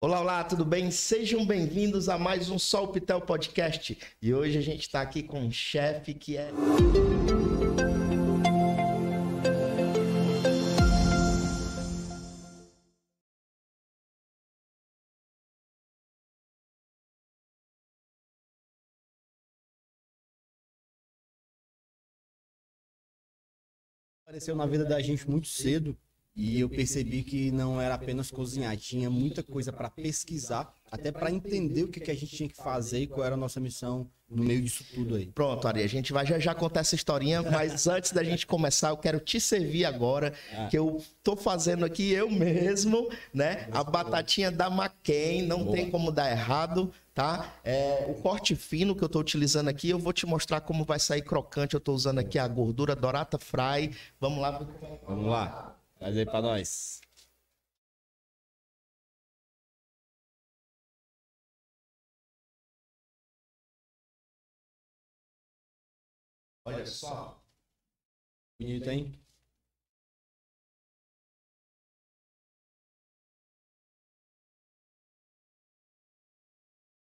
Olá, olá, tudo bem? Sejam bem-vindos a mais um Sol Pitel Podcast. E hoje a gente está aqui com um chefe que é. Apareceu na vida da gente muito cedo e eu percebi que não era apenas cozinhar, tinha muita coisa para pesquisar, até para entender o que, que a gente tinha que fazer e qual era a nossa missão no meio disso tudo aí. Pronto, Ari, a gente vai já já contar essa historinha, mas antes da gente começar, eu quero te servir agora, Ah. que eu tô fazendo aqui eu mesmo, né? A batatinha da McCain, não tem como dar errado, tá? É, o corte fino que eu tô utilizando aqui, eu vou te mostrar como vai sair crocante. Eu tô usando aqui a gordura Dorata Fry. Vamos lá. Vamos lá, traz aí para nós. Olha só. Bonito, hein?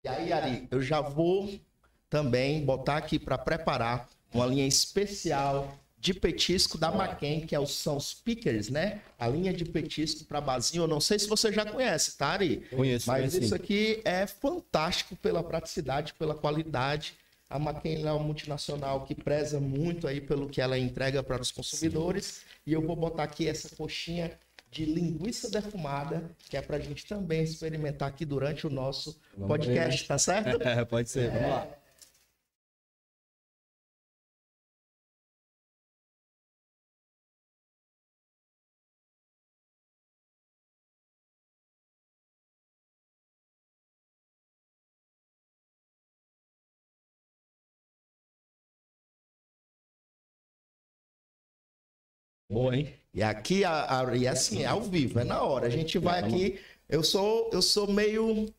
E aí, Ari, eu já vou também botar aqui para preparar uma linha especial de petisco da McCain, que é os, são os pickers, né? A linha de petisco para basinho. Eu não sei se você já conhece, tá, Ari? Conheço, Mas conheço isso sim. aqui é fantástico pela praticidade, pela qualidade. A McCain é uma multinacional que preza muito aí pelo que ela entrega para os consumidores. E eu vou botar aqui essa coxinha de linguiça defumada, que é para a gente também experimentar aqui durante o nosso Vamos podcast, tá certo? É, pode ser, vamos lá. Boa, hein? E aqui, a, a- e assim, é ao vivo, é na hora. A gente vai aqui. Eu sou, eu sou meio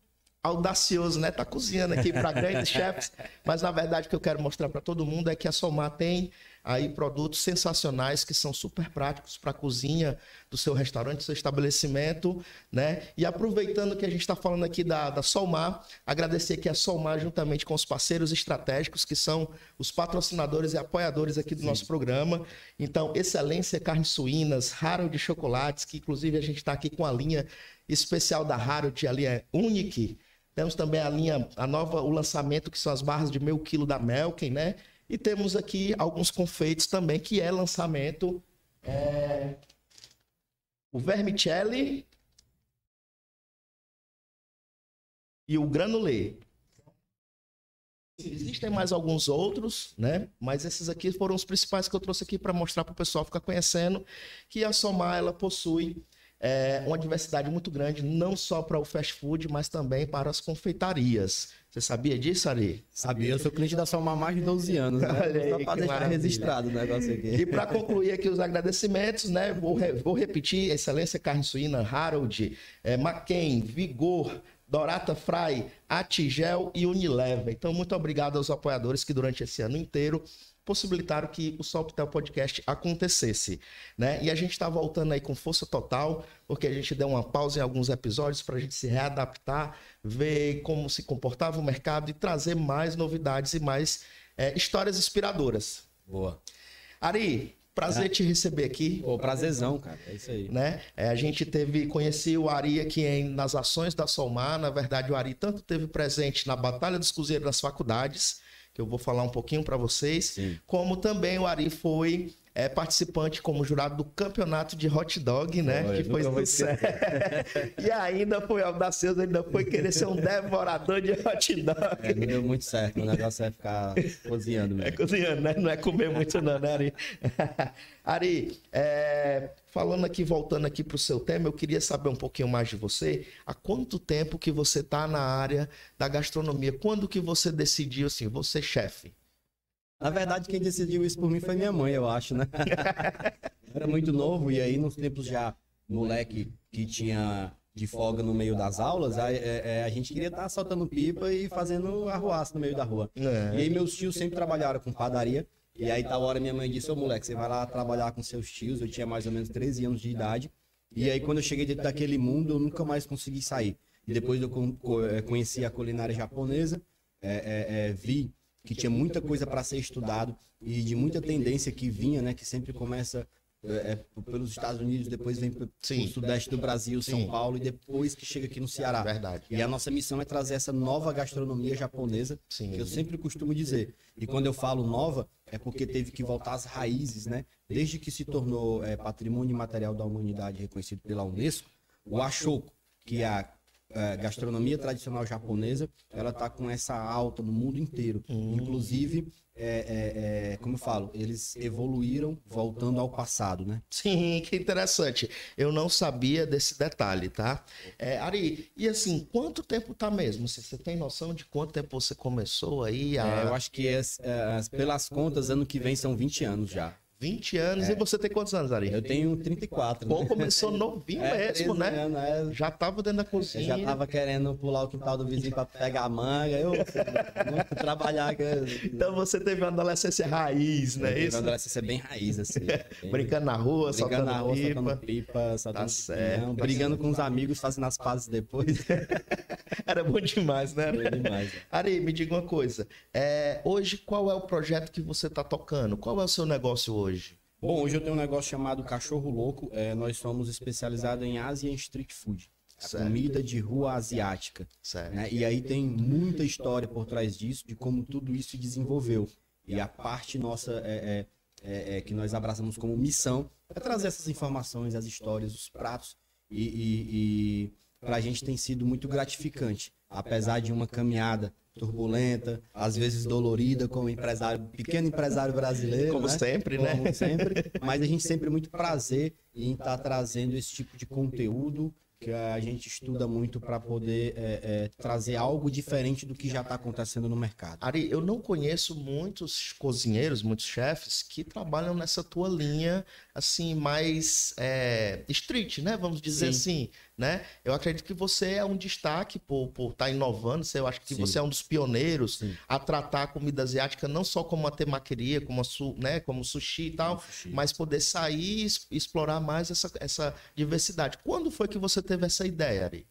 audacioso, né? Tá cozinhando aqui para grandes chefs, mas na verdade o que eu quero mostrar para todo mundo é que a Somar tem aí produtos sensacionais que são super práticos para a cozinha do seu restaurante, do seu estabelecimento, né? E aproveitando que a gente está falando aqui da, da Solmar, agradecer aqui a Solmar juntamente com os parceiros estratégicos que são os patrocinadores e apoiadores aqui do nosso programa. Então, Excelência Carnes Suínas, Harold Chocolates, que inclusive a gente está aqui com a linha especial da Harold, a linha Unique. Temos também a linha, a nova, o lançamento, que são as barras de meio quilo da Melken, né? E temos aqui alguns confeitos também, que é lançamento. é, O vermicelli e o granulê. Existem mais alguns outros, né? Mas esses aqui foram os principais que eu trouxe aqui para mostrar para o pessoal ficar conhecendo que a Somar ela possui é, uma diversidade muito grande, não só para o fast food, mas também para as confeitarias. Você sabia disso, Ari? Sabia, eu sou cliente da Salma há mais de 12 anos, né? Olha aí, Só para deixar registrado o negócio aqui. E para concluir aqui os agradecimentos, né? Vou, re- vou repetir: Excelência Carne Suína, Harold, é, McCain, Vigor, Dorata Fry, Atigel e Unilever. Então, muito obrigado aos apoiadores que durante esse ano inteiro possibilitaram que o Solpitel Podcast acontecesse, né? E a gente está voltando aí com força total, porque a gente deu uma pausa em alguns episódios para a gente se readaptar, ver como se comportava o mercado e trazer mais novidades e mais é, histórias inspiradoras. Boa. Ari, prazer te receber aqui. Pô, prazerzão, cara. É isso aí. Né? É, a gente teve, conheci o Ari aqui em, nas ações da Solmar. Na verdade, o Ari tanto teve presente na Batalha dos Cozinheiros das Faculdades, que eu vou falar um pouquinho para vocês, Sim. como também o Ari foi é, participante como jurado do campeonato de hot dog, né? Que foi sucesso. e ainda foi audacioso, ainda foi querer ser um devorador de hot dog. É, não deu muito certo. O negócio é ficar cozinhando É mesmo. cozinhando, né? Não é comer muito não, né, Ari? Ari, é, falando aqui, voltando aqui para o seu tema, eu queria saber um pouquinho mais de você. Há quanto tempo que você está na área da gastronomia? Quando que você decidiu, assim, você chefe? Na verdade, quem decidiu isso por mim foi minha mãe, eu acho, né? Eu era muito novo e aí nos tempos já moleque que tinha de folga no meio das aulas, a, é- é, a gente queria estar soltando pipa e fazendo arruaça no meio da rua. É. E aí meus tios sempre trabalharam com padaria E aí, tal hora, minha mãe disse: Ô moleque, você vai lá trabalhar com seus tios. Eu tinha mais ou menos 13 anos de idade. E aí, quando eu cheguei dentro daquele mundo, eu nunca mais consegui sair. E depois eu eh, conheci a culinária japonesa, é, é, é, vi que tinha muita coisa para ser estudado e de muita tendência que vinha, né? Que sempre começa é, pelos Estados Unidos, depois vem para o sudeste do Brasil, São Sim. Paulo, e depois que chega aqui no Ceará. Verdade. E a nossa missão é trazer essa nova gastronomia japonesa, Sim. que eu sempre costumo dizer. E quando eu falo nova, é porque teve que voltar às raízes, né? Desde que se tornou é, patrimônio material da humanidade reconhecido pela Unesco, o Ashoku, que é a é, gastronomia tradicional japonesa, ela está com essa alta no mundo inteiro. Hum. Inclusive, é, é, é, como eu falo, eles evoluíram voltando ao passado, né? Sim, que interessante. Eu não sabia desse detalhe, tá? É, Ari, e assim, quanto tempo tá mesmo? Você tem noção de quanto tempo você começou aí? A... É, eu acho que pelas contas, ano que vem são 20 anos já. 20 anos. É. E você tem quantos anos, Ari? Eu tenho 34. Pô, né? começou novinho é, mesmo, né? Anos, é... Já tava dentro da cozinha. Eu já tava querendo pular o quintal do vizinho para pegar a manga. Eu muito trabalhar. Então você teve uma adolescência raiz, né? Isso? Uma adolescência bem raiz, assim. Bem... Brincando na rua, Brincando soltando na rua, pipa. soltando pipa, soltando tá certo. brigando com os amigos, fazendo as pazes depois. Era bom demais, né? Bom demais. Ari, me diga uma coisa. É, hoje, qual é o projeto que você tá tocando? Qual é o seu negócio hoje? Hoje? Bom, hoje eu tenho um negócio chamado Cachorro Louco. É, nós somos especializados em Asian Street Food. Comida de rua asiática. Né? E aí tem muita história por trás disso, de como tudo isso se desenvolveu. E a parte nossa é, é, é, é que nós abraçamos como missão é trazer essas informações, as histórias, os pratos. E, e, e para a gente tem sido muito gratificante. Apesar de uma caminhada turbulenta, às vezes dolorida como empresário, pequeno empresário brasileiro, como né? sempre, né? Como sempre, mas a gente sempre muito prazer em estar tá trazendo esse tipo de conteúdo que a gente estuda muito para poder é, é, trazer algo diferente do que já está acontecendo no mercado. Ari, eu não conheço muitos cozinheiros, muitos chefes que trabalham nessa tua linha assim mais é, street, né? Vamos dizer Sim. assim, né? Eu acredito que você é um destaque por estar tá inovando. Eu acho que Sim. você é um dos pioneiros Sim. a tratar a comida asiática não só como uma temaqueria, como, su, né, como sushi e tal, sushi. mas poder sair e explorar mais essa, essa diversidade. Quando foi que você teve essa ideia, Ari?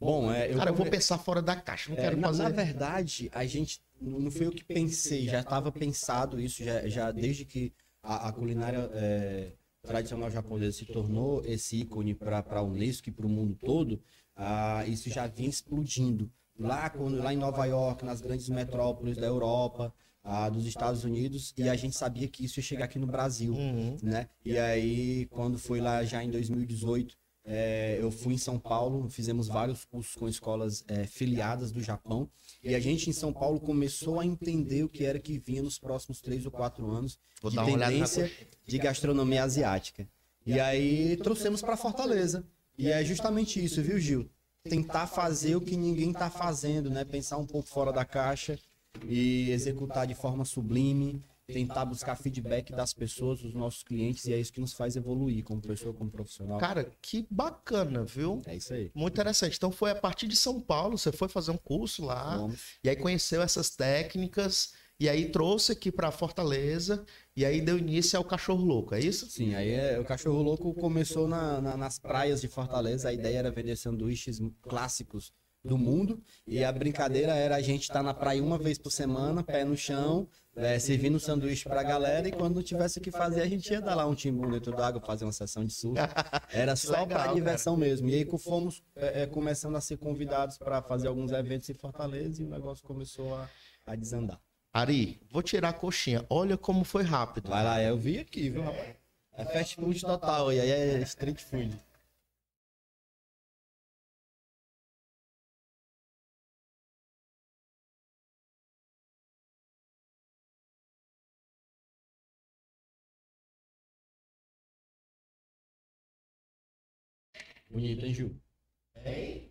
Bom, é, eu Cara, eu vou pensar fora da caixa, não é, quero fazer. Na verdade, a gente não foi o que pensei, já estava pensado isso já, já desde que a, a culinária é, tradicional japonesa se tornou esse ícone para a Unesco e para o mundo todo, ah, isso já vinha explodindo. Lá, quando, lá em Nova York, nas grandes metrópoles da Europa, ah, dos Estados Unidos, e a gente sabia que isso ia chegar aqui no Brasil, uhum. né? E aí, quando foi lá já em 2018, é, eu fui em São Paulo, fizemos vários cursos com escolas é, filiadas do Japão. E a gente em São Paulo começou a entender o que era que vinha nos próximos três ou quatro anos Vou de tendência de gastronomia asiática. E aí trouxemos para Fortaleza. E é justamente isso, viu, Gil? Tentar fazer o que ninguém está fazendo, né? Pensar um pouco fora da caixa e executar de forma sublime tentar buscar feedback das pessoas, dos nossos clientes, e é isso que nos faz evoluir como pessoa, como profissional. Cara, que bacana, viu? É isso aí. Muito interessante. Então foi a partir de São Paulo, você foi fazer um curso lá, Vamos. e aí conheceu essas técnicas, e aí trouxe aqui para Fortaleza, e aí deu início ao Cachorro Louco, é isso? Sim, aí é, o Cachorro Louco começou na, na, nas praias de Fortaleza, a ideia era vender sanduíches clássicos do mundo. E a brincadeira era a gente estar tá na praia uma vez por semana, pé no chão, é, servindo sanduíche pra galera. E quando não tivesse o que fazer, a gente ia dar lá um timbu dentro d'água, fazer uma sessão de surf. Era só Legal, pra diversão cara. mesmo. E aí fomos é, é, começando a ser convidados para fazer alguns eventos em Fortaleza e o negócio começou a, a desandar. Ari, vou tirar a coxinha. Olha como foi rápido. Vai lá, eu vi aqui, viu, rapaz? É fast food total, e aí é street food. Bonito, hein, Gil? Hein?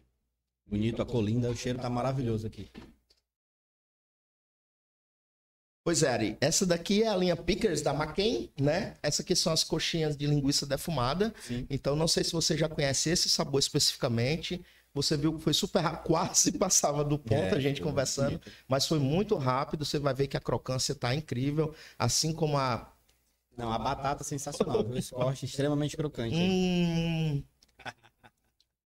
Bonito, a colinda, o cheiro tá maravilhoso aqui. Pois é, Ari, essa daqui é a linha Pickers da McCain, né? Essa aqui são as coxinhas de linguiça defumada. Sim. Então, não sei se você já conhece esse sabor especificamente. Você viu que foi super rápido, quase passava do ponto É, a gente conversando, bonito. mas foi muito rápido. Você vai ver que a crocância tá incrível, assim como a. Não, a batata é sensacional. viu? Esse corte extremamente crocante. Hum.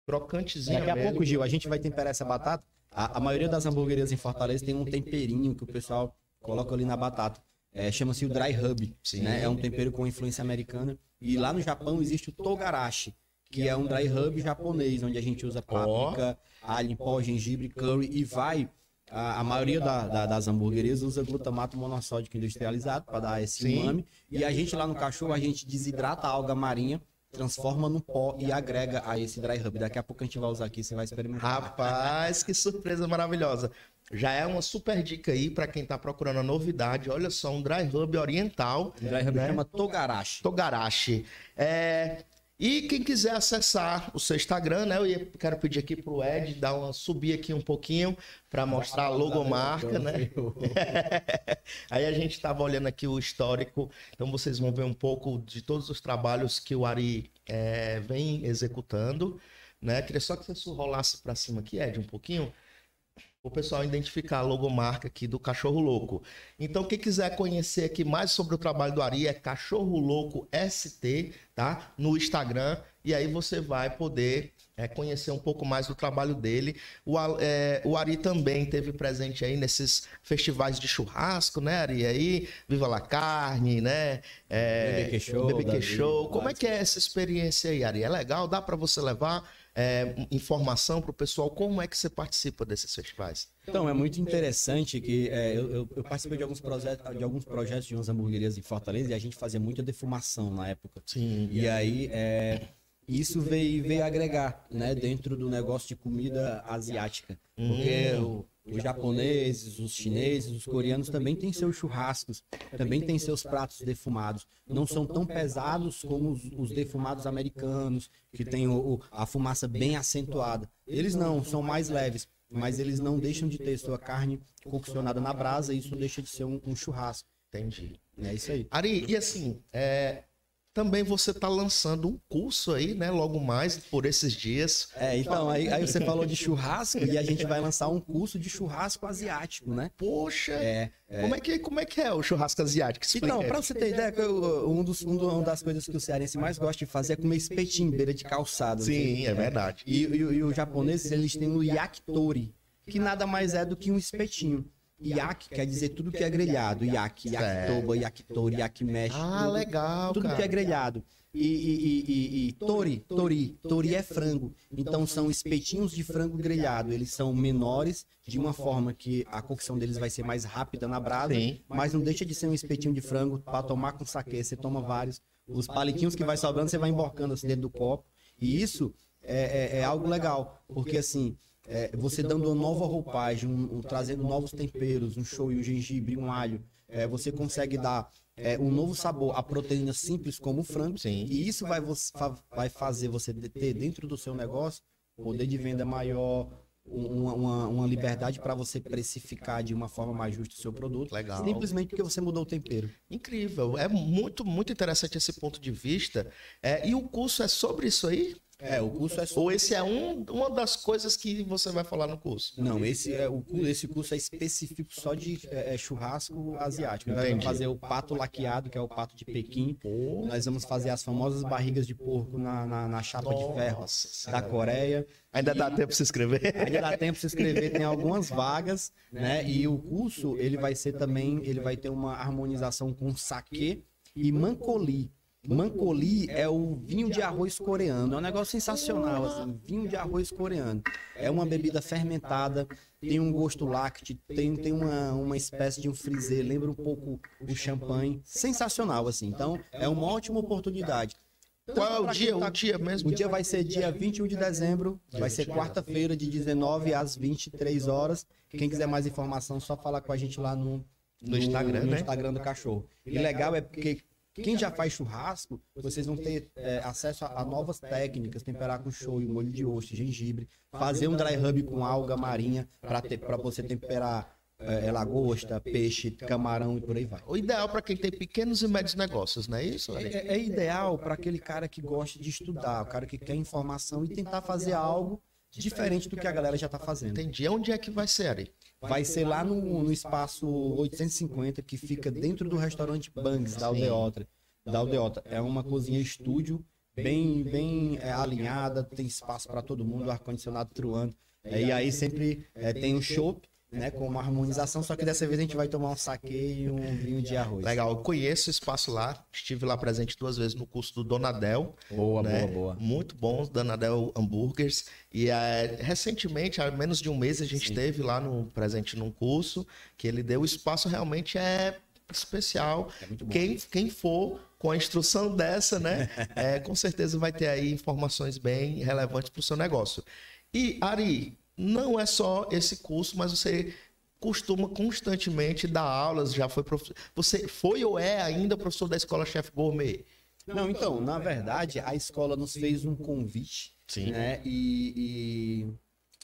Crocantezinha. Daqui a pouco, Gil, a gente vai temperar essa batata. A, a maioria das hamburguerias em Fortaleza tem um temperinho que o pessoal coloca ali na batata. É, Chama-se o dry rub. Sim. Né? É um tempero com influência americana. E lá no Japão existe o togarashi, que é um dry rub japonês, onde a gente usa páprica, alho em pó, gengibre, curry e vai. A, a maioria da- da- das hamburguerias usa glutamato monossódico industrializado para dar esse Sim. umami. E a gente lá no cachorro, a gente desidrata a alga marinha, transforma no pó e agrega a esse dry rub. Daqui a pouco a gente vai usar aqui, você vai experimentar. Rapaz, que surpresa maravilhosa. Já é uma super dica aí para quem tá procurando a novidade. Olha só, um dry rub oriental, O dry rub né? chama togarashi. Togarashi. É, E quem quiser acessar o seu Instagram, né? Eu quero pedir aqui pro Ed dar uma subir aqui um pouquinho para mostrar a logomarca, né? Aí a gente estava olhando aqui o histórico, então vocês vão ver um pouco de todos os trabalhos que o Ari é, vem executando, né? Queria só que você rolasse para cima aqui, Ed, um pouquinho, o pessoal identificar a logomarca aqui do Cachorro Louco. Então, quem quiser conhecer aqui mais sobre o trabalho do Ari é Cachorro Louco ST, tá? No Instagram, e aí você vai poder é, conhecer um pouco mais do trabalho dele. O, é, o Ari também teve presente aí nesses festivais de churrasco, né, Ari? Aí, Viva la Carne, né? É, BBQ Show, BBQ Show. Como é que é essa experiência aí, Ari? É legal? Dá para você levar é, informação para o pessoal? Como é que você participa desses festivais? Então, é muito interessante que é, eu, eu- eu participei de alguns, projetos, de alguns projetos de umas hamburguerias em Fortaleza e a gente fazia muita defumação na época. Sim. E aí, é, isso veio, veio agregar, né, dentro do negócio de comida asiática. Porque o- os japoneses, os chineses, os coreanos também têm seus churrascos, também têm seus pratos defumados. Não são tão pesados como os, os defumados americanos, que têm o- a fumaça bem acentuada. Eles não, são mais leves, mas eles não deixam de ter sua carne coccionada na brasa e isso deixa de ser um, um churrasco. Entendi. É isso aí. Ari, e assim, é, também você está lançando um curso aí, né? Logo mais, por esses dias. É, então, aí, aí você falou de churrasco e a gente vai lançar um curso de churrasco asiático, né? Poxa, É. Como, é que, como é que é o churrasco asiático? Explica Então, pra você ter ideia, eu- um dos, um do- uma das coisas que o cearense mais gosta de fazer é comer espetinho, beira de calçada. Sim, é verdade. E, e, e os japoneses, eles têm o yakitori, que nada mais é do que um espetinho. Yaki quer dizer tudo que é grelhado. Yaki, yakitoba, yakitori, yakimeshi. Ah, tudo- legal, tudo cara. que é grelhado. E, e, e, e, e tori, tori, tori é frango. Então são espetinhos de frango grelhado. Eles são menores, de uma forma que a cocção deles vai ser mais rápida na brasa, Sim. mas não deixa de ser um espetinho de frango para tomar com saquê. Você toma vários. Os palitinhos que vai sobrando, você vai emborcando assim dentro do copo. E isso é, é- é algo legal, porque assim, é, você dando uma nova roupagem, um- um- trazendo novos temperos, um shoyu, um gengibre, um alho, é, você consegue dar é, um novo sabor a proteínas simples como o frango. Sim. E isso vai, vai fazer você ter dentro do seu negócio poder de venda maior, um- uma, uma- uma liberdade para você precificar de uma forma mais justa o seu produto. Legal. Simplesmente porque você mudou o tempero. Incrível. É muito, muito interessante esse ponto de vista. É, e o curso é sobre isso aí? É, o curso é só. Ou esse é um, uma das coisas que você vai falar no curso? Não, esse, é, o, esse curso é específico só de é, é, churrasco asiático. Nós vamos Entendi. fazer o pato laqueado, que é o pato de Pequim. Nós vamos fazer as famosas barrigas de porco na, na, na chapa de ferro da. Coreia. Ainda dá tempo de se inscrever? Ainda dá tempo de se inscrever, tem algumas vagas, né? E o curso, ele vai ser também, ele vai ter uma harmonização com saquê e mancoli. Mancoli é o vinho de arroz coreano, é um negócio sensacional, assim, vinho de arroz coreano. É uma bebida fermentada, tem um gosto lácteo, tem, tem uma, uma espécie de um frisê, lembra um pouco o champanhe. Sensacional, assim. Então, é uma ótima oportunidade. Qual é o dia? tá- O dia mesmo? o dia vai ser dia 21 de dezembro, vai ser quarta-feira, de 19 às 23 horas. Quem quiser mais informação, só falar com a gente lá no, No Instagram, no né? Instagram do cachorro. E legal é porque quem já faz churrasco, vocês vão ter é, acesso a, a novas técnicas, temperar com shoyu, molho de osso, gengibre, fazer um dry rub com alga marinha para você temperar é, lagosta, peixe, camarão e por aí vai. O ideal para quem tem pequenos e médios negócios, não é isso? Ari? É, é ideal para aquele cara que gosta de estudar, o cara que quer informação e tentar fazer algo diferente do que a galera já tá fazendo. Entendi. Onde é que vai ser, Ari? Vai ser lá no, no espaço 850, que fica dentro do restaurante Bangs, da Aldeota. Da Aldeota. É uma cozinha estúdio, bem, bem é, alinhada, tem espaço para todo mundo, ar-condicionado truando. É, e aí sempre é, tem o chopp, né, com uma harmonização, só que dessa vez a gente vai tomar um saque e um vinho de arroz. Legal, eu conheço o espaço lá, estive lá presente duas vezes no curso do Donadel. Boa, né? boa, boa. Muito bons, Donadel Hambúrgueres. E é, recentemente, há menos de um mês, a gente Sim. teve lá no presente num curso que ele deu. O espaço realmente é especial. É muito bom. Quem, quem for com a instrução dessa, né, é, com certeza vai ter aí informações bem relevantes para o seu negócio. E, Ari, não é só esse curso, mas você costuma constantemente dar aulas, já foi prof... você foi ou é ainda professor da escola Chef Gourmet? Não, então, na verdade, a escola nos fez um convite, Sim. né? E, e,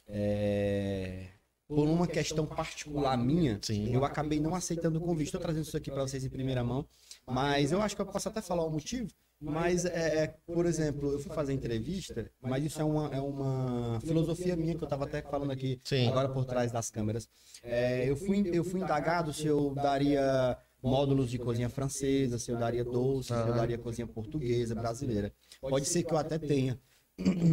é, por uma questão particular minha, Sim. eu acabei não aceitando o convite. Estou trazendo isso aqui para vocês em primeira mão, mas eu acho que eu posso até falar o motivo. Mas, é, é, por exemplo, eu fui fazer entrevista, mas isso é uma, é uma filosofia minha que eu estava até falando aqui Sim. agora por trás das câmeras. É, eu, fui, eu fui indagado se eu daria módulos de cozinha francesa, se eu daria doce, se eu daria cozinha portuguesa, brasileira. Pode ser que eu até tenha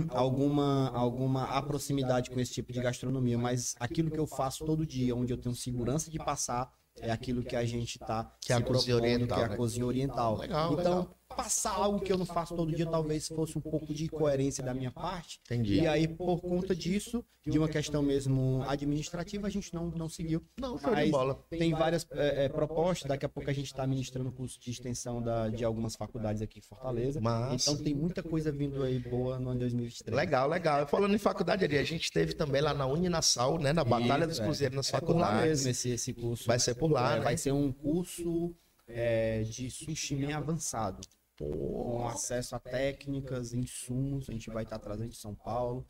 alguma alguma proximidade com esse tipo de gastronomia, mas aquilo que eu faço todo dia, onde eu tenho segurança de passar, é aquilo que a gente tá Que é a cozinha oriental, que é a né? cozinha oriental. Legal, então, legal. Passar algo que eu não faço todo dia talvez fosse um pouco de coerência da minha parte. Entendi. E aí, por conta disso, de uma questão mesmo administrativa, a gente não, não seguiu. Não, show de Mas bola. Tem várias é, é, propostas. Daqui a pouco a gente está ministrando curso de extensão da, de algumas faculdades aqui em Fortaleza. Massa. Então tem muita coisa vindo aí boa no ano 2023. Legal, legal. Falando em faculdade, a gente teve também lá na Uninasal, né, na Batalha dos Isso, é. Cruzeiros nas É por lá faculdades. mesmo esse, esse curso. Vai ser por lá, É, né? Vai ser um curso é, de sushi meio avançado. Com acesso a técnicas, insumos. A gente vai estar trazendo de São Paulo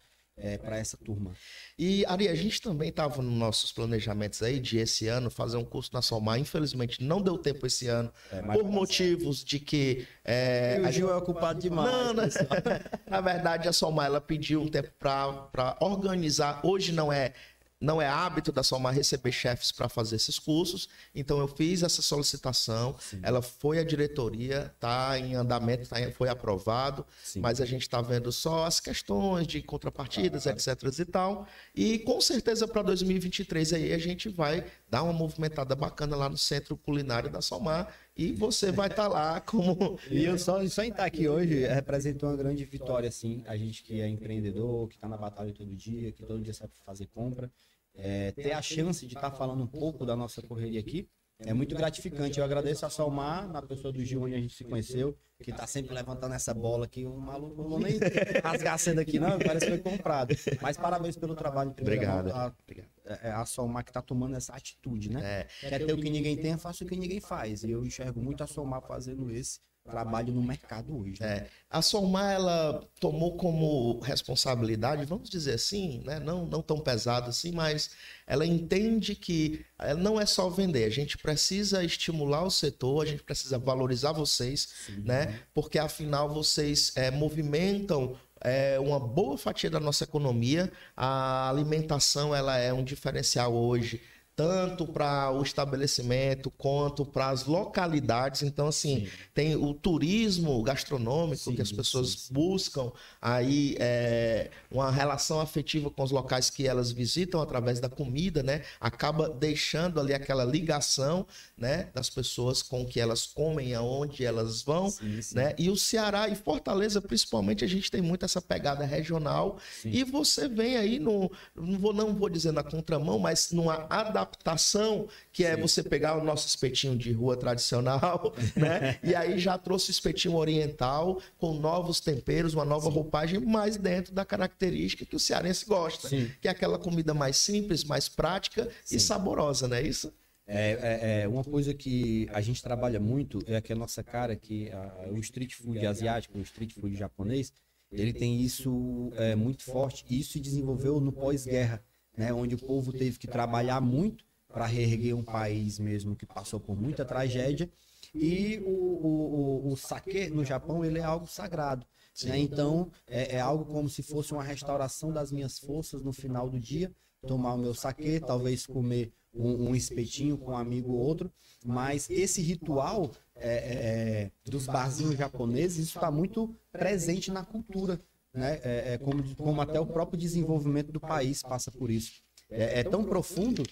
para essa turma. E, Ari, a gente também estava nos nossos planejamentos aí de esse ano fazer um curso na Solmar. Infelizmente, não deu tempo esse ano, É, por dar motivos de que. é, E o Gil é ocupado demais. Não, pessoal. Na verdade, a Solmar ela pediu um tempo para organizar. Hoje não é não é hábito da Solmar receber chefes para fazer esses cursos, então eu fiz essa solicitação. Ela foi à diretoria, tá em andamento, tá, foi aprovado, Sim. mas a gente está vendo só as questões de contrapartidas, etc. e tal. E com certeza para 2023 aí a gente vai dar uma movimentada bacana lá no Centro Culinário da Solmar e você vai estar lá como E eu só, só em estar aqui hoje representa uma grande vitória, assim. A gente que é empreendedor, que está na batalha todo dia, que todo dia sabe fazer compra. É, ter a chance de estar falando um pouco da nossa correria aqui é muito gratificante. Eu agradeço a Salmar, na pessoa do Gil, onde a gente se conheceu, que está sempre levantando essa bola aqui. Um maluco, não vou nem rasgar cedo aqui, não, parece que foi comprado. Mas parabéns pelo trabalho. Obrigado. A, é a Salmar que está tomando essa atitude, né? É. Quer ter o que ninguém tem, faça o que ninguém faz. E eu enxergo muito a Somar fazendo esse trabalho no mercado hoje. né? É, a Solmar ela tomou como responsabilidade, vamos dizer assim, né? não, não tão pesado assim, mas ela entende que ela não é só vender, a gente precisa estimular o setor, a gente precisa valorizar vocês, né? porque afinal vocês é, movimentam é, uma boa fatia da nossa economia, a alimentação ela é um diferencial hoje tanto para o estabelecimento quanto para as localidades. Então, assim, tem o turismo gastronômico Sim, que as pessoas sim, sim. buscam aí é, uma relação afetiva com os locais que elas visitam através da comida, né? Acaba deixando ali aquela ligação, né, das pessoas com o que elas comem, aonde elas vão, Sim, sim. né? E o Ceará e Fortaleza, principalmente, a gente tem muito essa pegada regional. Sim. E você vem aí no, não vou, não vou dizer na contramão, mas numa adaptação que é você pegar o nosso espetinho de rua tradicional, né? E aí já trouxe o espetinho oriental com novos temperos, uma nova roupagem, mas dentro da característica que o cearense gosta, Sim. que é aquela comida mais simples, mais prática Sim. e saborosa, não é isso? É, é- é uma coisa que a gente trabalha muito é que a nossa cara, que a- o street food asiático, o street food japonês, ele tem isso é, muito forte. E isso se desenvolveu no pós-guerra, né, onde o povo teve que trabalhar muito para reerguer um país mesmo que passou por muita tragédia. E o, o, o, o sake no Japão, ele é algo sagrado. Né? Então, é, é algo como se fosse uma restauração das minhas forças no final do dia. Tomar o meu sake, talvez comer um, um espetinho com um amigo ou outro. Mas esse ritual é, é, é dos barzinhos japoneses, isso está muito presente na cultura. Né? É, é como, como até o próprio desenvolvimento do país passa por isso. É, é tão profundo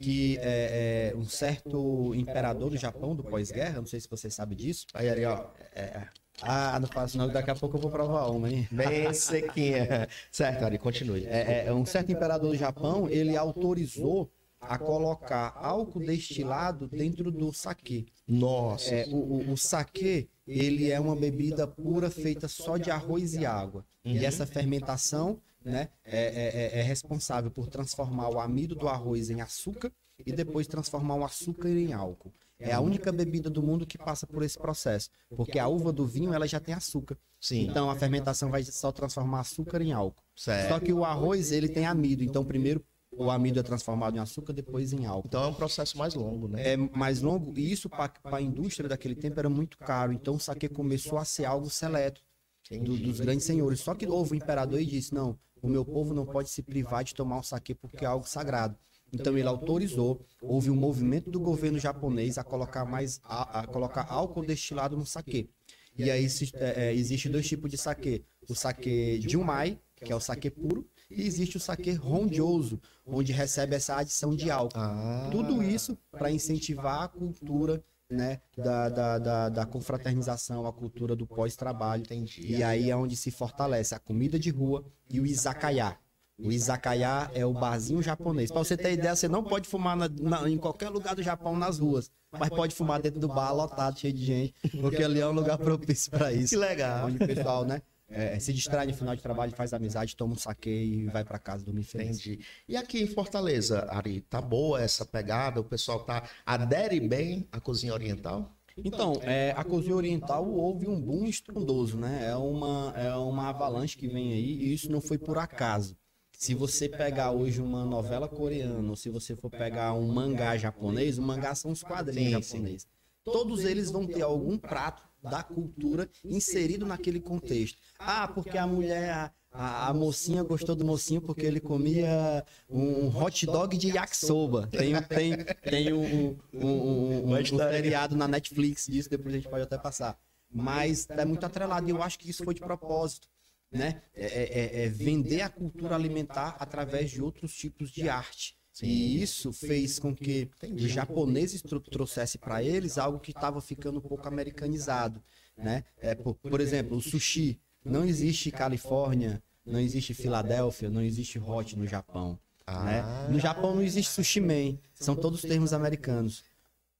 que é, é, um certo imperador do Japão, do pós-guerra, não sei se você sabe disso. Aí, aí, ó. É, ah, não faço não, daqui a pouco eu vou provar uma, hein? Bem sequinha. certo, Ari, continue. É, é, um certo imperador do Japão, ele autorizou a colocar álcool destilado dentro do saquê. Nossa. É, o, o, o saquê, ele é uma bebida pura feita só de arroz e água. Uhum. E essa fermentação né, é, é, é, é responsável por transformar o amido do arroz em açúcar e depois transformar o açúcar em álcool. É a única bebida do mundo que passa por esse processo, porque a uva do vinho ela já tem açúcar. Sim. Então a fermentação vai só transformar açúcar em álcool. Certo. Só que o arroz ele tem amido, então primeiro o amido é transformado em açúcar, depois em álcool. Então é um processo mais longo, né? É mais longo e isso para a indústria daquele tempo era muito caro. Então o saque começou a ser algo seleto do, dos grandes senhores. Só que houve o imperador e disse: não, o meu povo não pode se privar de tomar o saque porque é algo sagrado. Então ele autorizou, houve um movimento do governo japonês a colocar mais a, a colocar álcool destilado no saque. E aí é, é, existe dois tipos de saque: o saque Jumai, que é o saque puro, e existe o saque rondioso, onde recebe essa adição de álcool. Ah. Tudo isso para incentivar a cultura né, da, da, da, da, confraternização, a cultura do pós-trabalho. E aí é onde se fortalece a comida de rua e o izakaya. O izakaya é o barzinho japonês. Para você ter ideia, você não pode fumar na, na, em qualquer lugar do Japão nas ruas, mas pode fumar dentro do bar lotado, cheio de gente, porque ali é um lugar propício para isso. Que legal. Onde o pessoal, né, é, se distrai no final de trabalho, faz amizade, toma um saque e vai para casa dormir feliz. Entendi. E aqui em Fortaleza, Ari, tá boa essa pegada? O pessoal tá adere bem à cozinha oriental? Então, é, a cozinha oriental houve um boom estrondoso, né? É uma, é uma avalanche que vem aí e isso não foi por acaso. Se você pegar hoje uma novela coreana ou se você for pegar um mangá japonês, o mangá são os quadrinhos japoneses. Todos eles vão ter algum prato da cultura inserido naquele contexto. Ah, porque a mulher, a, a, mocinha gostou do mocinho porque ele comia um hot dog de yakisoba. Tem, tem, tem um, um, um, um, um seriado na Netflix disso, depois a gente pode até passar. Mas é muito atrelado e eu acho que isso foi de propósito. Né? É, é, é, é vender a cultura alimentar através de outros tipos de arte. Sim. E isso fez com que Entendi. os japoneses trouxessem para eles algo que estava ficando um pouco americanizado, né? É, por, por exemplo, o sushi. Não existe Califórnia, não existe Filadélfia, não existe hot no Japão. Ah. Né? No Japão não existe sushi man, são todos termos americanos.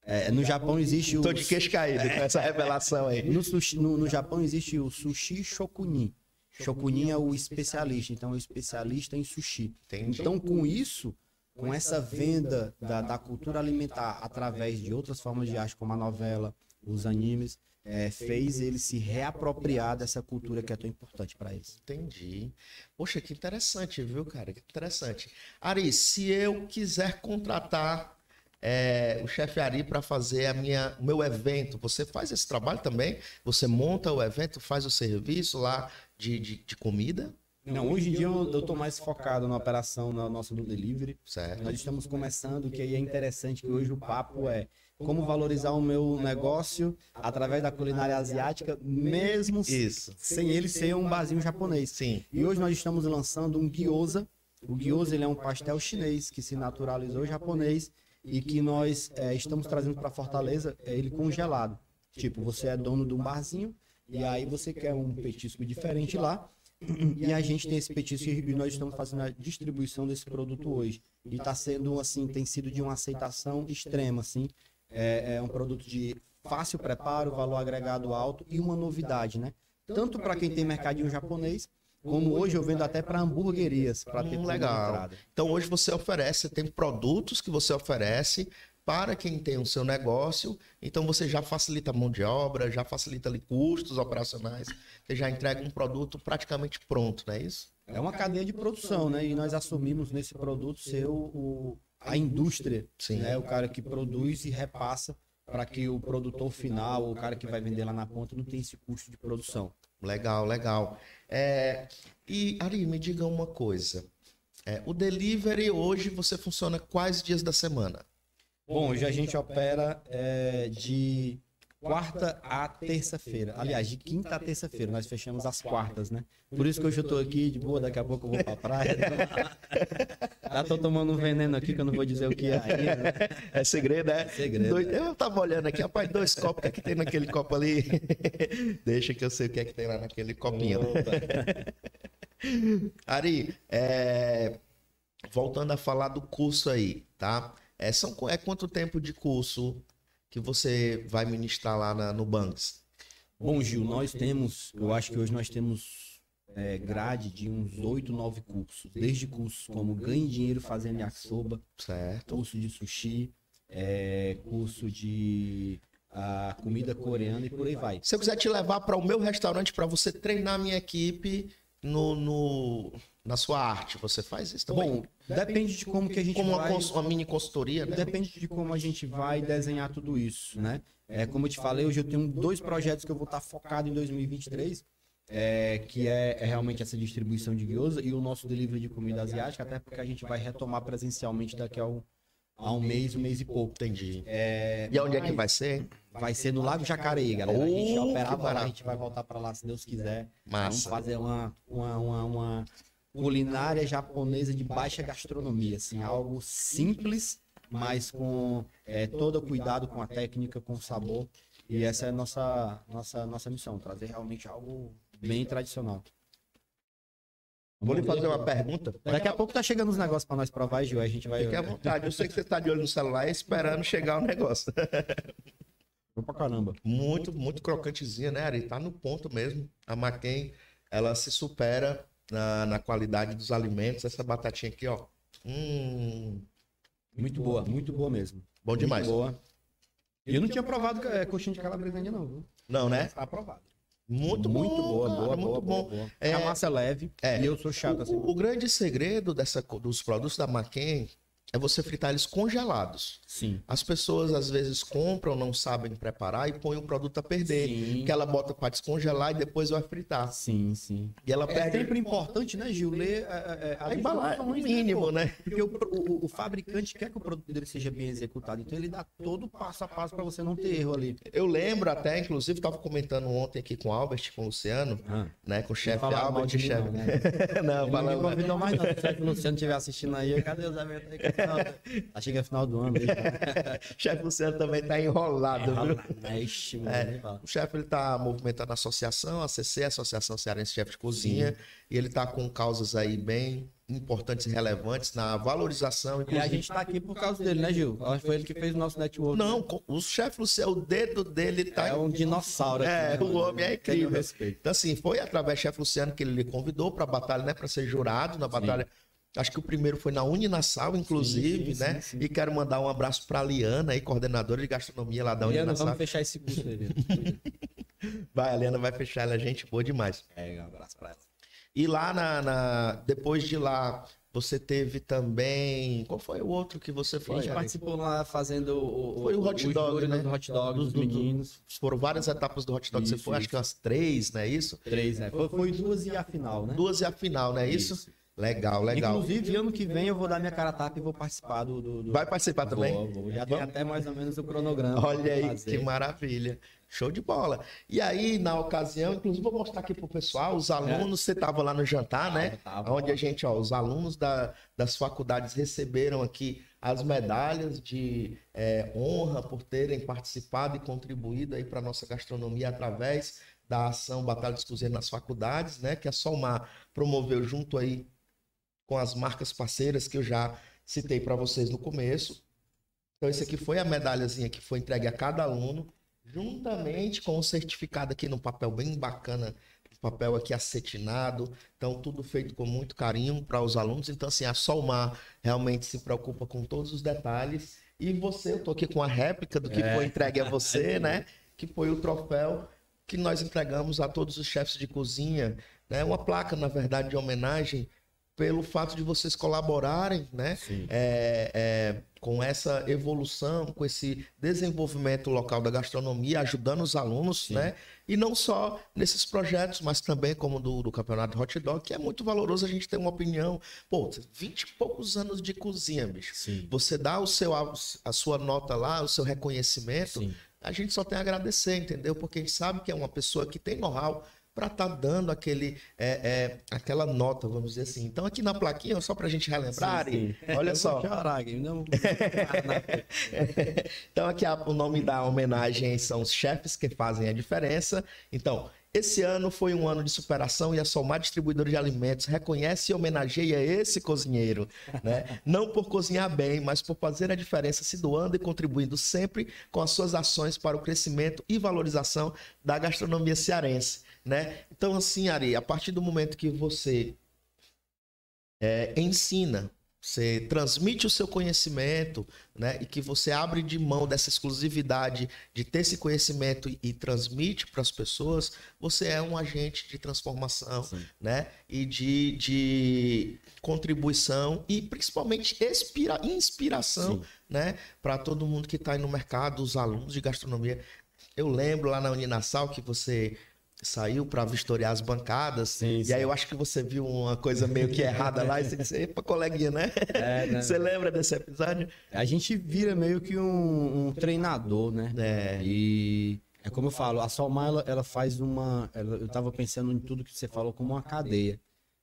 É, no Japão existe o. Tô de queixo caído com essa revelação aí. No, sushi, no, no Japão existe o sushi shokunin. Shokunin é o especialista, então é o especialista em sushi. Entendi. Então, com isso, com essa venda da, da cultura alimentar através de outras formas de arte, como a novela, os animes, é, fez ele se reapropriar dessa cultura que é tão importante para eles. Entendi. Poxa, que interessante, viu, cara? Que interessante. Ari, se eu quiser contratar é, o chefe Ari para fazer a minha, o meu evento, você faz esse trabalho também? Você monta o evento, faz o serviço lá de, de, de comida? Não, hoje em dia eu estou mais focado na operação na nossa do delivery. Certo. Nós estamos começando, que aí é interessante que hoje o papo é como valorizar o meu negócio através da culinária asiática, mesmo Isso. sem ele ser um barzinho japonês. Sim. E hoje nós estamos lançando um gyoza. O gyoza ele é um pastel chinês que se naturalizou japonês e que nós é, estamos trazendo para Fortaleza, é ele congelado. Tipo, você é dono de um barzinho e aí você quer um petisco diferente lá e a gente tem esse petisco e nós estamos fazendo a distribuição desse produto hoje. E está sendo, assim, tem sido de uma aceitação extrema, assim. É, é um produto de fácil preparo, valor agregado alto e uma novidade, né? Tanto para quem tem mercadinho japonês, como hoje eu vendo até para hamburguerias, para ter hum, legal. Então hoje você oferece, tem produtos que você oferece para quem tem o seu negócio, então você já facilita a mão de obra, já facilita ali custos operacionais, você já entrega um produto praticamente pronto, não é isso? É uma cadeia de produção, né? E nós assumimos nesse produto ser o, o a indústria, Sim. né? O cara que produz e repassa para que o produtor final, o cara que vai vender lá na ponta, não tenha esse custo de produção. Legal, legal. É, e Ari, me diga uma coisa. É, o delivery hoje você funciona quais dias da semana? Bom, hoje a gente opera é, de quarta a terça-feira. Aliás, de quinta a terça-feira. Nós fechamos as quartas, né? Por isso que hoje eu tô aqui de boa, daqui a pouco eu vou pra praia. Já tô tomando um veneno aqui que eu não vou dizer o que é ainda. É segredo, é? Segredo. Dois- eu tava olhando aqui, rapaz, dois copos, o que é que tem naquele copo ali? Deixa que eu sei o que é que tem lá naquele copinho. Ari, é, voltando a falar do curso aí, tá? É, são, é quanto tempo de curso que você vai ministrar lá na- no Banks? Bom, Gil, nós temos, eu acho que hoje nós temos é, grade de uns oito, nove cursos. Desde cursos como ganhe dinheiro fazendo yakisoba, Certo? curso de sushi, é, curso de ah, comida coreana e por aí vai. Se eu quiser te levar para o meu restaurante para você treinar a minha equipe no, no- na sua arte, você faz isso também? Bom, depende de como que a gente Como vai... cons- uma mini consultoria, né? Depende de como a gente vai desenhar tudo isso, né? É, como eu te falei, hoje eu tenho dois projetos que eu vou estar focado em 2023, é, que é, é realmente essa distribuição de gyoza e o nosso delivery de comida asiática, até porque a gente vai retomar presencialmente daqui a um, a um mês, um mês e pouco. Entendi. É, E onde é que vai ser? Vai ser no Lago Jacareí, galera. A gente Oh, operava lá, a gente vai voltar para lá se Deus quiser. Vamos Massa. fazer uma, uma, uma, uma culinária japonesa de baixa gastronomia, assim, algo simples, mas com é, todo o cuidado com a técnica, com o sabor. E essa é a nossa, nossa, nossa missão, trazer realmente algo bem tradicional. Vou lhe fazer uma pergunta. Daqui a pouco tá chegando os negócios para nós provar, Gil, a gente vai... Fique à vontade. Eu sei que você está de olho no celular esperando chegar o negócio. Bom pra caramba. Muito, muito crocantezinha, né, Ari? Tá no ponto mesmo. A Maquin, ela se supera na, na qualidade dos alimentos. Essa batatinha aqui, ó. Hum, Muito boa, muito boa mesmo. bom demais. Muito boa. E eu não tinha provado é, coxinha de calabresa ainda não, viu? Não, né? Tá aprovado. Muito, muito bom, boa, cara, boa, muito boa, bom. boa, boa. É. A massa é leve É. e eu sou chato assim. O, o grande segredo dessa, dos produtos da Maquin é você fritar eles congelados. Sim. As pessoas às vezes compram, não sabem preparar e põem o produto a perder. Sim. Que ela bota para descongelar e depois vai fritar. Sim, sim. E ela É perde sempre importante, né, Gil, ler é, é, a embalagem, o instruções, mínimo, né? Porque o, o- o fabricante quer que o produto dele seja bem executado, então ele dá todo o passo a passo para você não ter erro ali. Eu lembro até, inclusive, estava comentando ontem aqui com o Albert, com o Luciano, né? Com o chefe Não Albert, chefe. não, né? não, não convidou mais não, se o Luciano estiver assistindo aí, cadê os eventos aí? Não, que é final do ano. chefe Luciano também tá enrolado, mano. É. nem fala. O chefe ele tá movimentando a associação, a CC, a Associação Cearense de Chefe de Cozinha, e ele tá com causas aí bem importantes e relevantes na valorização, E a inclusive. gente tá aqui por causa dele, né, Gil? Acho que foi ele que fez o nosso network. Não, né? o chefe Luciano, o dedo dele tá É um dinossauro. aqui, É, né, o homem é incrível. Então, assim, foi através do chefe Luciano que ele lhe convidou para a batalha, né? Para ser jurado na batalha. Acho que o primeiro foi na Uninasal, inclusive, Sim, sim, né? sim. E quero mandar um abraço para a Liana, aí, coordenadora de gastronomia lá da Liana, Uninasal. vamos fechar esse curso aí. Vai, a Liana vai fechar, ela é gente boa demais. É, um abraço pra ela. E lá na, na- Depois de lá, você teve também. Qual foi o outro que você A foi? gente Alex? participou lá fazendo o, Foi o hot dog, júri né? do hot dog Do- dos do- do- meninos. Foram várias etapas do hot dog. você Isso, foi, acho isso. que umas três, não é isso? Três, né? Foi, foi duas e a final, né? Duas e a final, não é isso? Legal, legal. Inclusive, ano que vem eu vou dar minha cara tapa e vou participar do... do, do... Vai participar também? Vou. Já tem Vamos? até mais ou menos o cronograma. Olha aí, fazer. que maravilha. Show de bola. E aí, na ocasião, inclusive, vou mostrar aqui pro pessoal, os alunos, você estava lá no jantar, né? Tava. Onde a gente, ó, os alunos da- das faculdades receberam aqui as medalhas de é, honra por terem participado e contribuído aí para nossa gastronomia através da ação Batalha dos Cozinheiros nas faculdades, né? Que a Solmar promoveu junto aí com as marcas parceiras que eu já citei para vocês no começo. Então, esse aqui foi a medalhazinha que foi entregue a cada aluno, juntamente com o certificado aqui no papel bem bacana, papel aqui acetinado. Então, tudo feito com muito carinho para os alunos. Então, assim, a Solmar realmente se preocupa com todos os detalhes. E você, eu tô aqui com a réplica do que É. foi entregue a você, né? Que foi o troféu que nós entregamos a todos os chefes de cozinha, né? Uma placa, na verdade, de homenagem pelo fato de vocês colaborarem, né? É, é, com essa evolução, com esse desenvolvimento local da gastronomia, ajudando os alunos, Sim. né? E não só nesses projetos, mas também como do, do Campeonato Hot Dog, que é muito valoroso a gente ter uma opinião. Pô, 20 e poucos anos de cozinha, bicho. Sim. Você dá o seu, a sua nota lá, o seu reconhecimento, Sim. a gente só tem a agradecer, entendeu? Porque a gente sabe que é uma pessoa que tem know-how para estar dando aquele, é, é, aquela nota, vamos dizer assim. Então, aqui na plaquinha, só para a gente relembrar, Sim, sim. olha só. Chorar, não. então, aqui a- o nome da homenagem são os chefes que fazem a diferença. Então, esse ano foi um ano de superação e a Somar Distribuidora de Alimentos reconhece e homenageia esse cozinheiro, né? Não por cozinhar bem, mas por fazer a diferença se doando e contribuindo sempre com as suas ações para o crescimento e valorização da gastronomia cearense, né? Então, assim, Ari, a partir do momento que você é, ensina, você transmite o seu conhecimento, né? E que você abre de mão dessa exclusividade de ter esse conhecimento e, e transmite para as pessoas, você é um agente de transformação, Sim. né? E de, de contribuição e principalmente expira, inspiração, Sim. né? Para todo mundo que está aí no mercado, os alunos de gastronomia. Eu lembro lá na Uninasal que você saiu para vistoriar as bancadas. Sim, e sim. aí eu acho que você viu uma coisa meio que errada lá e você disse, epa, coleguinha, né? É, né? Você lembra desse episódio? A gente vira meio que um, um treinador, né? É. E é como eu falo, a Solmar, ela, ela faz uma. ela- eu tava pensando em tudo que você falou como uma cadeia,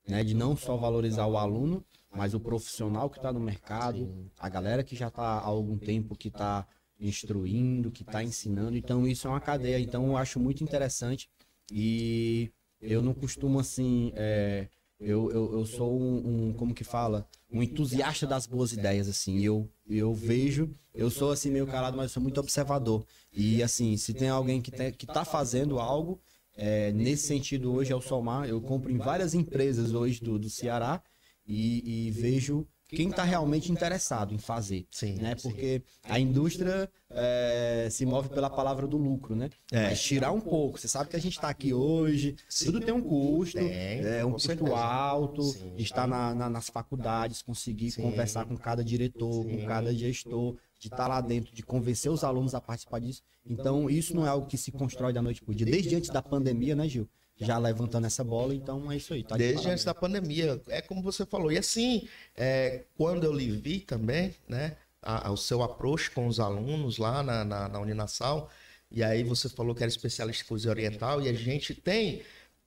né? De não só valorizar o aluno, mas o profissional que está no mercado, a galera que já está há algum tempo que está instruindo, que está ensinando. Então, isso é uma cadeia. Então, eu acho muito interessante. E eu não costumo assim. é, eu, eu, eu sou um, um- como que fala? Um entusiasta das boas ideias, assim. Eu, eu vejo, eu sou assim meio calado, mas sou muito observador. E assim, se tem alguém que, tem, que tá fazendo algo, é, nesse sentido hoje é o Somar. Eu compro em várias empresas hoje do, do Ceará e, e vejo quem está realmente interessado em fazer. Sim, Né? sim. Porque a indústria é, se move pela palavra do lucro, né? É. Mas tirar um pouco. Você sabe que a gente está aqui hoje, tudo tem um custo, Tem, é um custo certeza. alto, Sim. estar na- na- nas faculdades, conseguir Sim. conversar com cada diretor, Sim. com cada gestor, de estar lá dentro, de convencer os alunos a participar disso. Então, isso não é algo que se constrói da noite pro dia. Desde antes da pandemia, né, Gil? Já levantando essa bola, então é isso aí. Tá de Desde parabéns. antes da pandemia. É como você falou. E assim, é, quando eu lhe vi também, né? a- o seu approach com os alunos lá na, na, na Uninasal, e aí você falou que era especialista em cozinha oriental, e a gente tem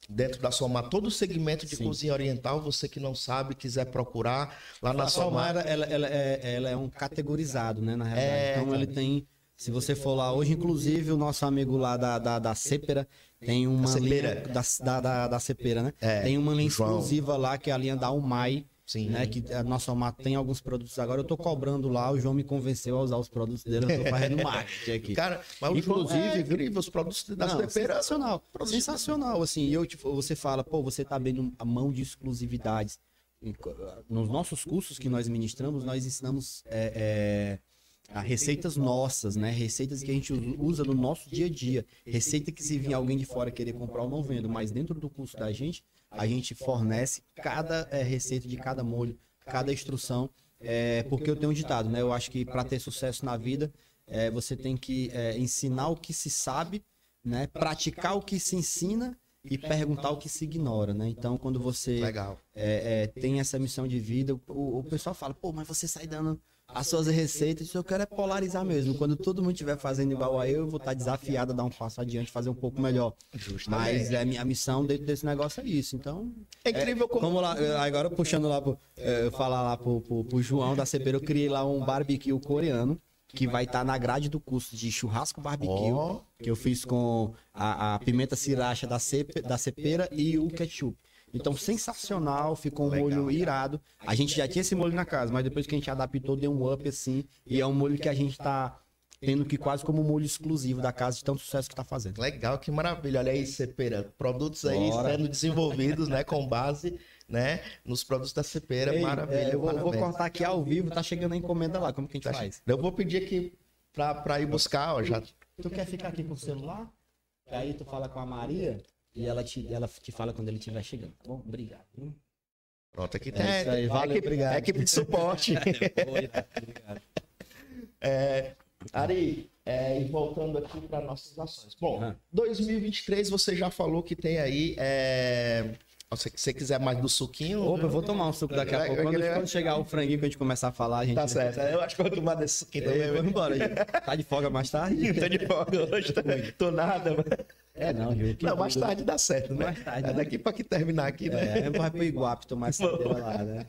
dentro da Somar todo o segmento de Sim. cozinha oriental, você que não sabe, quiser procurar lá na A Somar, Somar. ela, ela é, ela é um categorizado, né, na realidade. É, então, ele tem... Se você for lá hoje, inclusive, o nosso amigo lá da, da, da Cepera tem uma Da linha... Da, da, da, da Cepera, né? É, tem uma linha João. exclusiva lá, que é a linha da Umai, Sim. né? Que a nossa Omar tem alguns produtos agora. Eu tô cobrando lá, o João me convenceu a usar os produtos dele, eu tô fazendo marketing aqui. Cara, mas Inclusive, é viu? incrível, os produtos da Não, Cepera. sensacional. Sensacional, assim. E eu, tipo, você fala, pô, você tá abrindo a mão de exclusividades. Nos nossos cursos que nós ministramos, nós ensinamos é, é, a receitas nossas, né? Receitas que a gente usa no nosso dia a dia. Receita que se vir alguém de fora querer comprar, eu não vendo. Mas dentro do curso da gente, a gente fornece cada é, receita de cada molho, cada instrução. É, porque eu tenho um ditado, né? Eu acho que para ter sucesso na vida, é, você tem que é, ensinar o que se sabe, né? Praticar o que se ensina e perguntar o que se ignora, né? Então, quando você Legal. é, é, tem essa missão de vida, o, o pessoal fala, pô, mas você sai dando as suas receitas, isso eu quero é polarizar mesmo. Quando todo mundo estiver fazendo igual a eu, eu vou estar desafiado a dar um passo adiante, fazer um pouco melhor. Mas é, a minha missão dentro desse negócio é isso. Então, É incrível como. Vamos lá, agora puxando lá, pro, eu falar lá pro, pro, pro João da Cepera, eu criei lá um barbecue coreano, que vai estar na grade do curso de churrasco barbecue, Ó. que eu fiz com a, a pimenta sriracha da, Cepe, da Cepera e o ketchup. Então, sensacional, ficou um Legal, molho irado. A gente já tinha esse molho na casa, mas depois que a gente adaptou, deu um up assim. E é um molho que a gente tá tendo que quase como molho exclusivo da casa, de tanto sucesso que tá fazendo. Legal, que maravilha. Olha aí, Cepera. Produtos aí Bora. sendo desenvolvidos, né? Com base, né? Nos produtos da Cepera. Ei, maravilha. eh, eu vou, vou cortar aqui ao vivo, tá chegando a encomenda lá, como que a gente Tá faz? Eu vou pedir aqui pra, pra ir buscar, ó. Já Tu quer ficar aqui com o celular? Aí tu fala com a Maria e ela te, ela te fala quando ele estiver chegando, tá bom? Obrigado. Pronto, aqui É tem isso aí, valeu, equipe, obrigado. equipe de suporte. Obrigado. É, Ari, é, e voltando aqui para nossas ações. Bom, Aham. 2023 você já falou que tem aí. É... Se você quiser mais do suquinho. Opa, eu vou tomar um suco daqui a Vai- pouco. Quando, quando chegar o franguinho que a gente começar a falar, a gente. Tá certo. Eu acho que eu vou tomar desse suquinho também. É, vamos embora. gente. Tá de folga mais tarde? Tô de folga hoje, tô, tô nada. mas- É, não, Gil. que Não, mais tudo. tarde dá certo, né? Mais tarde, É né? daqui para que terminar aqui, né? É, vou pro Iguape tomar essa cadeira lá, né?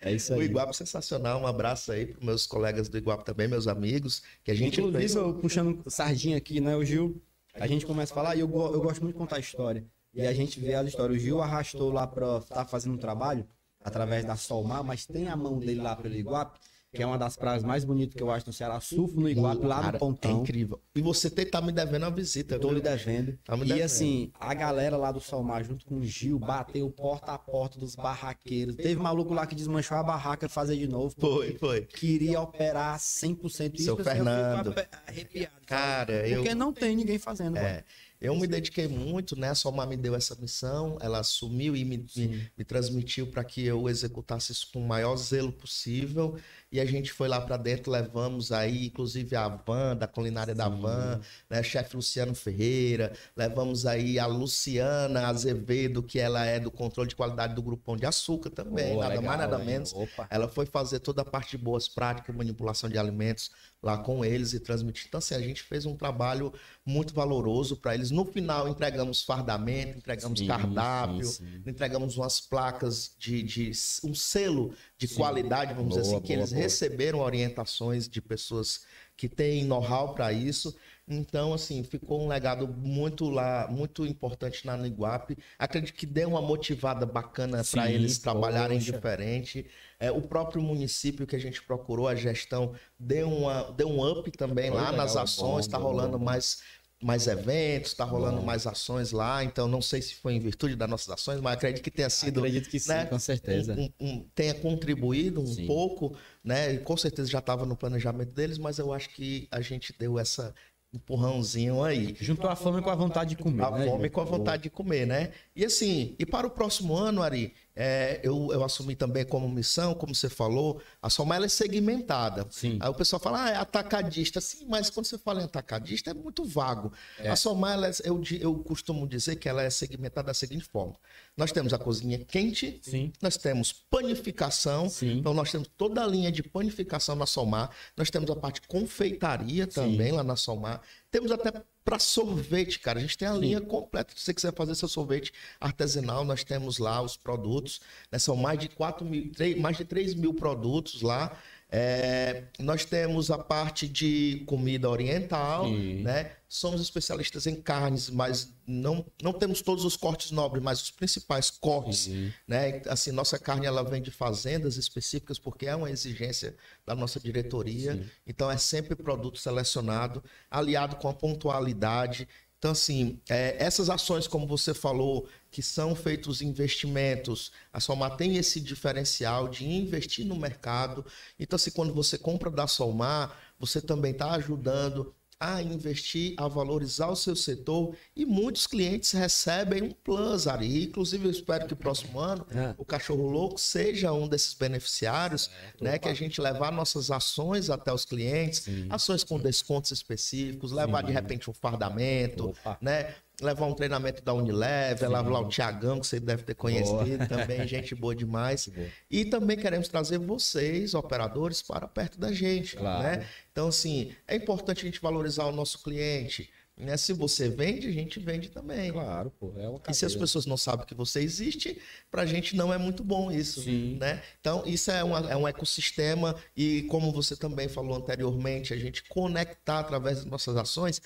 É isso aí. O Iguape sensacional. Um abraço aí para meus colegas do Iguape também, meus amigos, que a gente Inclusive, fez. eu puxando sardinha aqui, né? O Gil, a gente começa a falar e eu, eu gosto muito de contar história. E a gente vê a história. O Gil arrastou lá pra tá fazendo um trabalho através da Solmar, mas tem a mão dele lá pelo Iguape, que é uma das praias mais bonitas que eu acho no Ceará. Surfo no Iguape, lá Cara, no Pontão. É incrível. E você tem, tá me devendo uma visita, Tô lhe devendo. Tá me e devendo. assim, a galera lá do Solmar, junto com o Gil, bateu porta a porta dos barraqueiros. Teve maluco lá que desmanchou a barraca fazer de novo. Foi, foi. Queria operar 100%. Isso, Seu assim, Fernando. Arrepiado. Cara, eu. Porque não tem ninguém fazendo. mano. É, eu me dediquei muito, né? A Somar me deu essa missão, ela assumiu e me, me, me transmitiu para que eu executasse isso com o maior zelo possível. E a gente foi lá para dentro, levamos aí, inclusive a van, da culinária da van, né? Chefe Luciano Ferreira, levamos aí a Luciana Azevedo, que ela é do controle de qualidade do Grupão de Açúcar também, nada legal, mais, nada hein? menos. Opa. Ela foi fazer toda a parte de boas práticas, manipulação de alimentos lá com eles e transmitir. Então, assim, a gente fez um trabalho muito valoroso para eles. No final, entregamos fardamento, entregamos Sim, cardápio, sim, sim. entregamos umas placas de, de um selo de Sim. qualidade, vamos dizer Boa, assim, que boa, eles boa. Receberam orientações de pessoas que têm know-how para isso. Então, assim, ficou um legado muito lá, muito importante na Niguape. Acredito que deu uma motivada bacana para eles trabalharem poxa. diferente. É, o próprio município que a gente procurou, a gestão, deu, uma, deu um up também Foi lá legal, nas ações, está rolando bom. mais, mais eventos, está rolando mais ações lá. Então, não sei se foi em virtude das nossas ações, mas acredito que tenha sido Acredito que sim, né, com certeza. um- um- tenha contribuído um Sim. pouco, né? E Com certeza já estava no planejamento deles, mas eu acho que a gente deu essa empurrãozinho aí. Juntou a fome com a vontade de comer. A né, fome com a vontade de comer, né? E assim, e para o próximo ano, Ari, é, eu, eu assumi também como missão, como você falou, a Somar ela é segmentada. Sim. Aí o pessoal fala, ah, é atacadista. Sim, mas quando você fala em atacadista, é muito vago. É. A Somar, ela é- eu, eu costumo dizer que ela é segmentada da seguinte forma. Nós temos a cozinha quente, Sim. nós temos panificação, Sim. então nós temos toda a linha de panificação na Somar, nós temos a parte confeitaria também lá na Somar, temos até para sorvete, cara, a gente tem a Sim. linha completa, se você quiser fazer seu sorvete artesanal, nós temos lá os produtos, né? são mais de 4 mil, 3, mais de 3 mil produtos lá, É, nós temos a parte de comida oriental, Sim. né? Somos especialistas em carnes, mas não, não temos todos os cortes nobres, mas os principais cortes Sim. né? Assim, nossa carne ela vem de fazendas específicas porque é uma exigência da nossa diretoria. Sim. Então é sempre produto selecionado, aliado com a pontualidade. Então, assim, é, essas ações, como você falou, que são feitos investimentos, a Solmar tem esse diferencial de investir no mercado. Então, assim, quando você compra da Solmar, você também está ajudando a investir, a valorizar o seu setor e muitos clientes recebem um plus, Ari. Inclusive, eu espero que o próximo ano É. o Cachorro Louco seja um desses beneficiários, né? Que a gente levar nossas ações até os clientes, Sim. ações com descontos específicos, levar de repente um fardamento, Opa. né? Levar um treinamento da Unilever, levar lá o Tiagão, que você deve ter conhecido também, gente boa demais. Boa. E também queremos trazer vocês, operadores, para perto da gente, Claro. né? Então, assim, é importante a gente valorizar o nosso cliente. Né? Se você vende, a gente vende também. Claro, pô. É uma E se as pessoas não sabem que você existe, pra gente não é muito bom isso, Sim. né? Então, isso é, uma- é um ecossistema e como você também falou anteriormente, a gente conectar através das nossas ações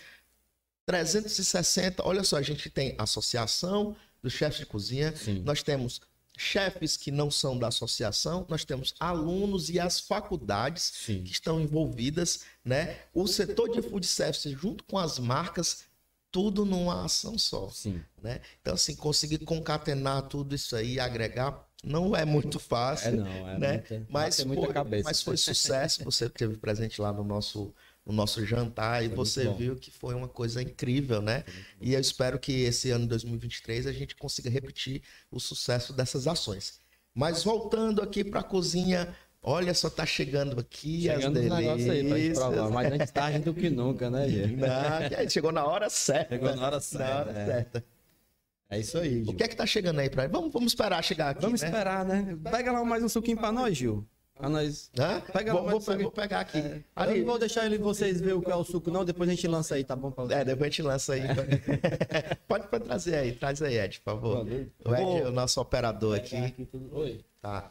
360, olha só, a gente tem associação dos chefes de cozinha, Sim. nós temos chefes que não são da associação, nós temos alunos e as faculdades Sim. que estão envolvidas, né? O setor de food service junto com as marcas, tudo numa ação só Sim. né? Então, assim, conseguir concatenar tudo isso aí e agregar não é muito fácil. É não, é né? muita, Mas, muita foi, cabeça. mas foi sucesso. Você esteve presente lá no nosso, no nosso jantar e você viu que foi uma coisa incrível, né? E eu espero que esse ano 2023 a gente consiga repetir o sucesso dessas ações. Mas voltando aqui pra cozinha, olha só, tá chegando aqui Chegando as negócios aí pra gente delícias. provar. Mas antes tarde do que nunca, né, gente? Não, aí, chegou na hora certa. Chegou na hora Na certa. hora é. certa. É isso aí, O Gil. que é que tá chegando aí pra Vamos, vamos esperar chegar aqui, Vamos né? esperar, né? Pega lá mais um suquinho pra nós, Gil. Pra nós. Hã? Pega vou, vou, vou pegar aqui. Eu Ali, não vou deixar ele vocês ver o que é o suco, não. Depois a gente lança aí, tá bom? Pra É, depois a gente lança aí. pode, pode trazer aí, traz aí, Ed, por favor. Valeu. O Ed é o nosso operador aqui. tudo. Oi. Tá.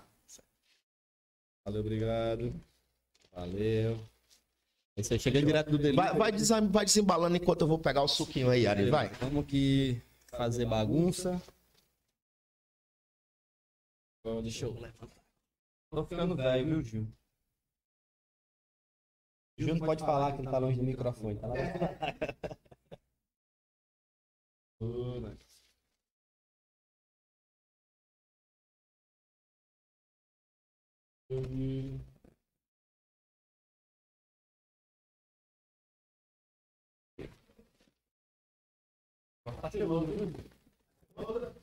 Valeu, obrigado. Valeu. Esse aí chegando direto do delivery. Vai, vai, desem- vai desembalando enquanto eu vou pegar o suquinho aí, Ari. Vai. Vamos aqui fazer bagunça. Deixa eu levantar. Tô ficando velho, viu, Gil? Gil não pode falar que ele tá longe do microfone, tá lá. Né? Hum. Tá chegando, viu?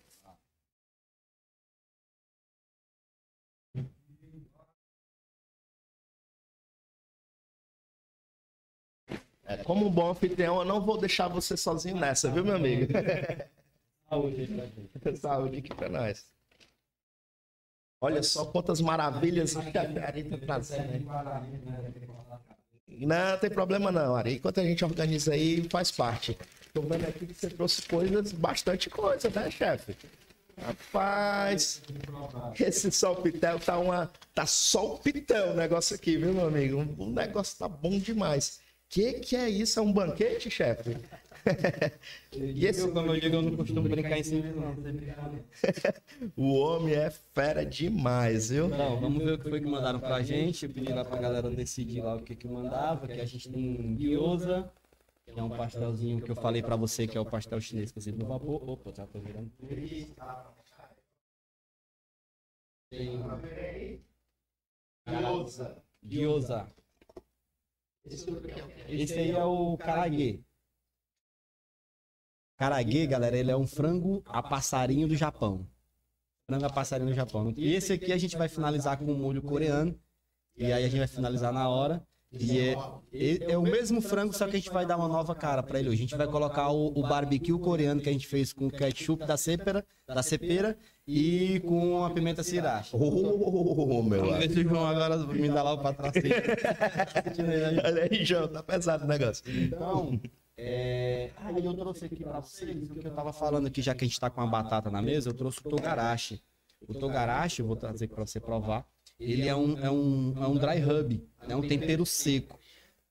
É, como um bom anfitrião, eu não vou deixar você sozinho nessa, viu, meu amigo? Saúde aí pra gente. Saúde aqui pra nós. Olha só quantas maravilhas o chefe Ari tá trazendo. Não, tem problema não, Ari. Enquanto a gente organiza aí, faz parte. Tô vendo aqui que você trouxe coisas, bastante coisa, né, chefe? Rapaz, esse solpitel tá uma. Tá solpitel o negócio aqui, viu, meu amigo? O negócio tá bom demais. Que que é isso? É um banquete, chefe? e esse Eu, como eu digo, eu não costumo brincar em cima, não. O homem é fera demais, viu? Não, vamos ver o que foi que mandaram pra gente. Eu pedi lá pra galera decidir lá o que que mandava, que a gente tem gyoza, que é um pastelzinho que eu falei pra você, que é o pastel chinês cozido no vapor. Opa, já tô virando. Tem gyoza. Esse aí é o karaguê. Karaguê, galera, ele é um frango a passarinho do Japão. Frango a passarinho do Japão. E esse aqui a gente vai finalizar com um molho coreano. E aí a gente vai finalizar na hora. E é, é- é o mesmo frango, só que a gente vai dar uma nova cara pra ele hoje. A gente vai colocar o, o barbecue coreano que a gente fez com ketchup da cepera, da cepera e com a pimenta sriracha. Ô, meu Vamos amigo. ver se o João agora me dá lá o patrocínio. Olha aí, João, tá pesado o negócio. Então, é... aí eu trouxe aqui pra vocês o que eu tava falando aqui, já que a gente tá com a batata na mesa, eu trouxe o togarashi. O togarashi, eu vou trazer pra você provar. Ele é um, é um, é um dry rub, é um tempero seco.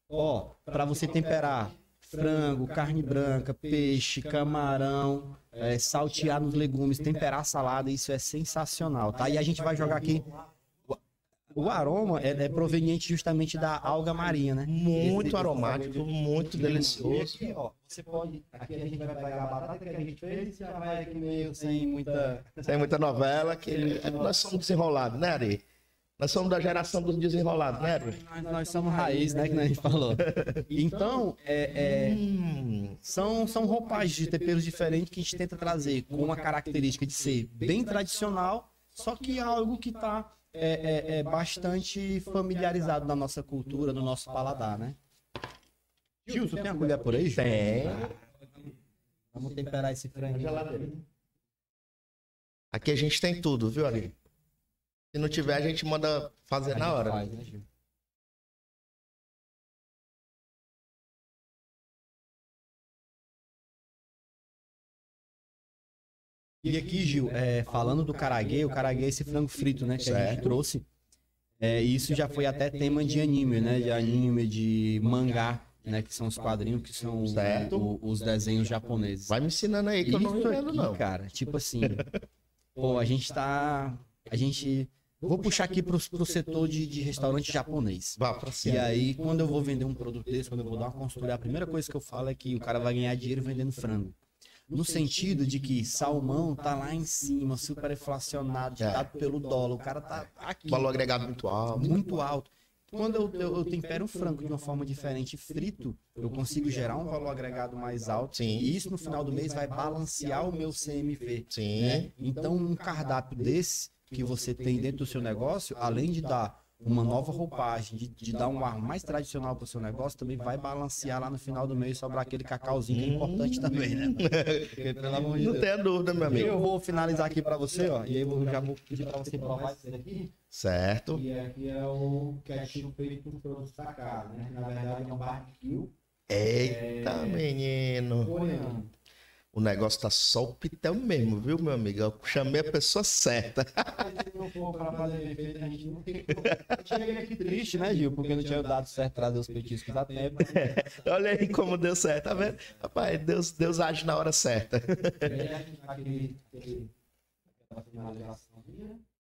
Ó, pra você temperar frango, carne branca, peixe, camarão, é, saltear nos legumes, temperar a salada, isso é sensacional, tá? E a gente vai jogar aqui. O aroma é, é proveniente justamente da alga marinha, né? Muito aromático, muito E delicioso. aqui, ó, você pode. Aqui a gente vai pegar a batata que a gente fez e já vai aqui meio sem muita. Tem muita novela que nós somos desenrolados, né, Ari? Nós somos da geração dos desenrolados, né? Nós, nós somos raiz, né? Que a gente falou. Então, é, é, Hum, são, são roupagens de temperos diferentes que a gente tenta trazer com a característica de ser bem tradicional, só que algo que está é, é, é bastante familiarizado na nossa cultura, no nosso paladar, né? Gilson, tem a colher por aí? Gil? tem. Vamos temperar esse frango. Aqui a gente tem tudo, viu, Ari? Se não tiver, a gente manda fazer na hora. Faz, né, Gil? E aqui, Gil, é, falando do caraguê, o caraguê é esse frango frito, né, que a gente Certo. trouxe. É, isso já foi até tema de anime, né, de anime, de mangá, né, que são os quadrinhos, que são Certo. o- os desenhos japoneses. Vai me ensinando aí que eu não Isso entendo, aqui, não. cara, tipo assim, pô, a gente tá, a gente, vou puxar aqui pro, pro setor de, de restaurante japonês. Vá pra E cima. aí, quando eu vou vender um produto desse, quando eu vou dar uma consultoria, a primeira coisa que eu falo é que o cara vai ganhar dinheiro vendendo frango. No sentido de que salmão tá lá em cima, super inflacionado, ditado pelo dólar. O cara tá aqui, Valor agregado muito alto. muito alto. Quando eu, eu, eu tempero o frango de uma forma diferente, frito, eu consigo gerar um valor agregado mais alto. Sim. E isso no final do mês vai balancear o meu CMV. Sim. né? Então, um cardápio desse, que você tem dentro do seu negócio, além de dar uma nova roupagem, de, de dar um ar mais tradicional para o seu negócio, também vai balancear lá no final do mês sobrar aquele cacauzinho que é importante também, né? Porque, pelo amor de Não tenha dúvida, meu amigo. Eu vou finalizar aqui para você, ó, e aí eu já vou pedir para você provar isso aqui. Certo. E aqui é o ketchup feito por produto sacado, né? Na verdade é um barbecue Eita, menino. coreano. O negócio tá só o pitel mesmo, viu, meu amigo? Eu chamei a pessoa certa. Cheguei aqui triste, né, Gil? Porque não tinha dado certo trazer os petiscos a tempo. Olha aí como deu certo, tá vendo? Rapaz, Deus, Deus age na hora certa.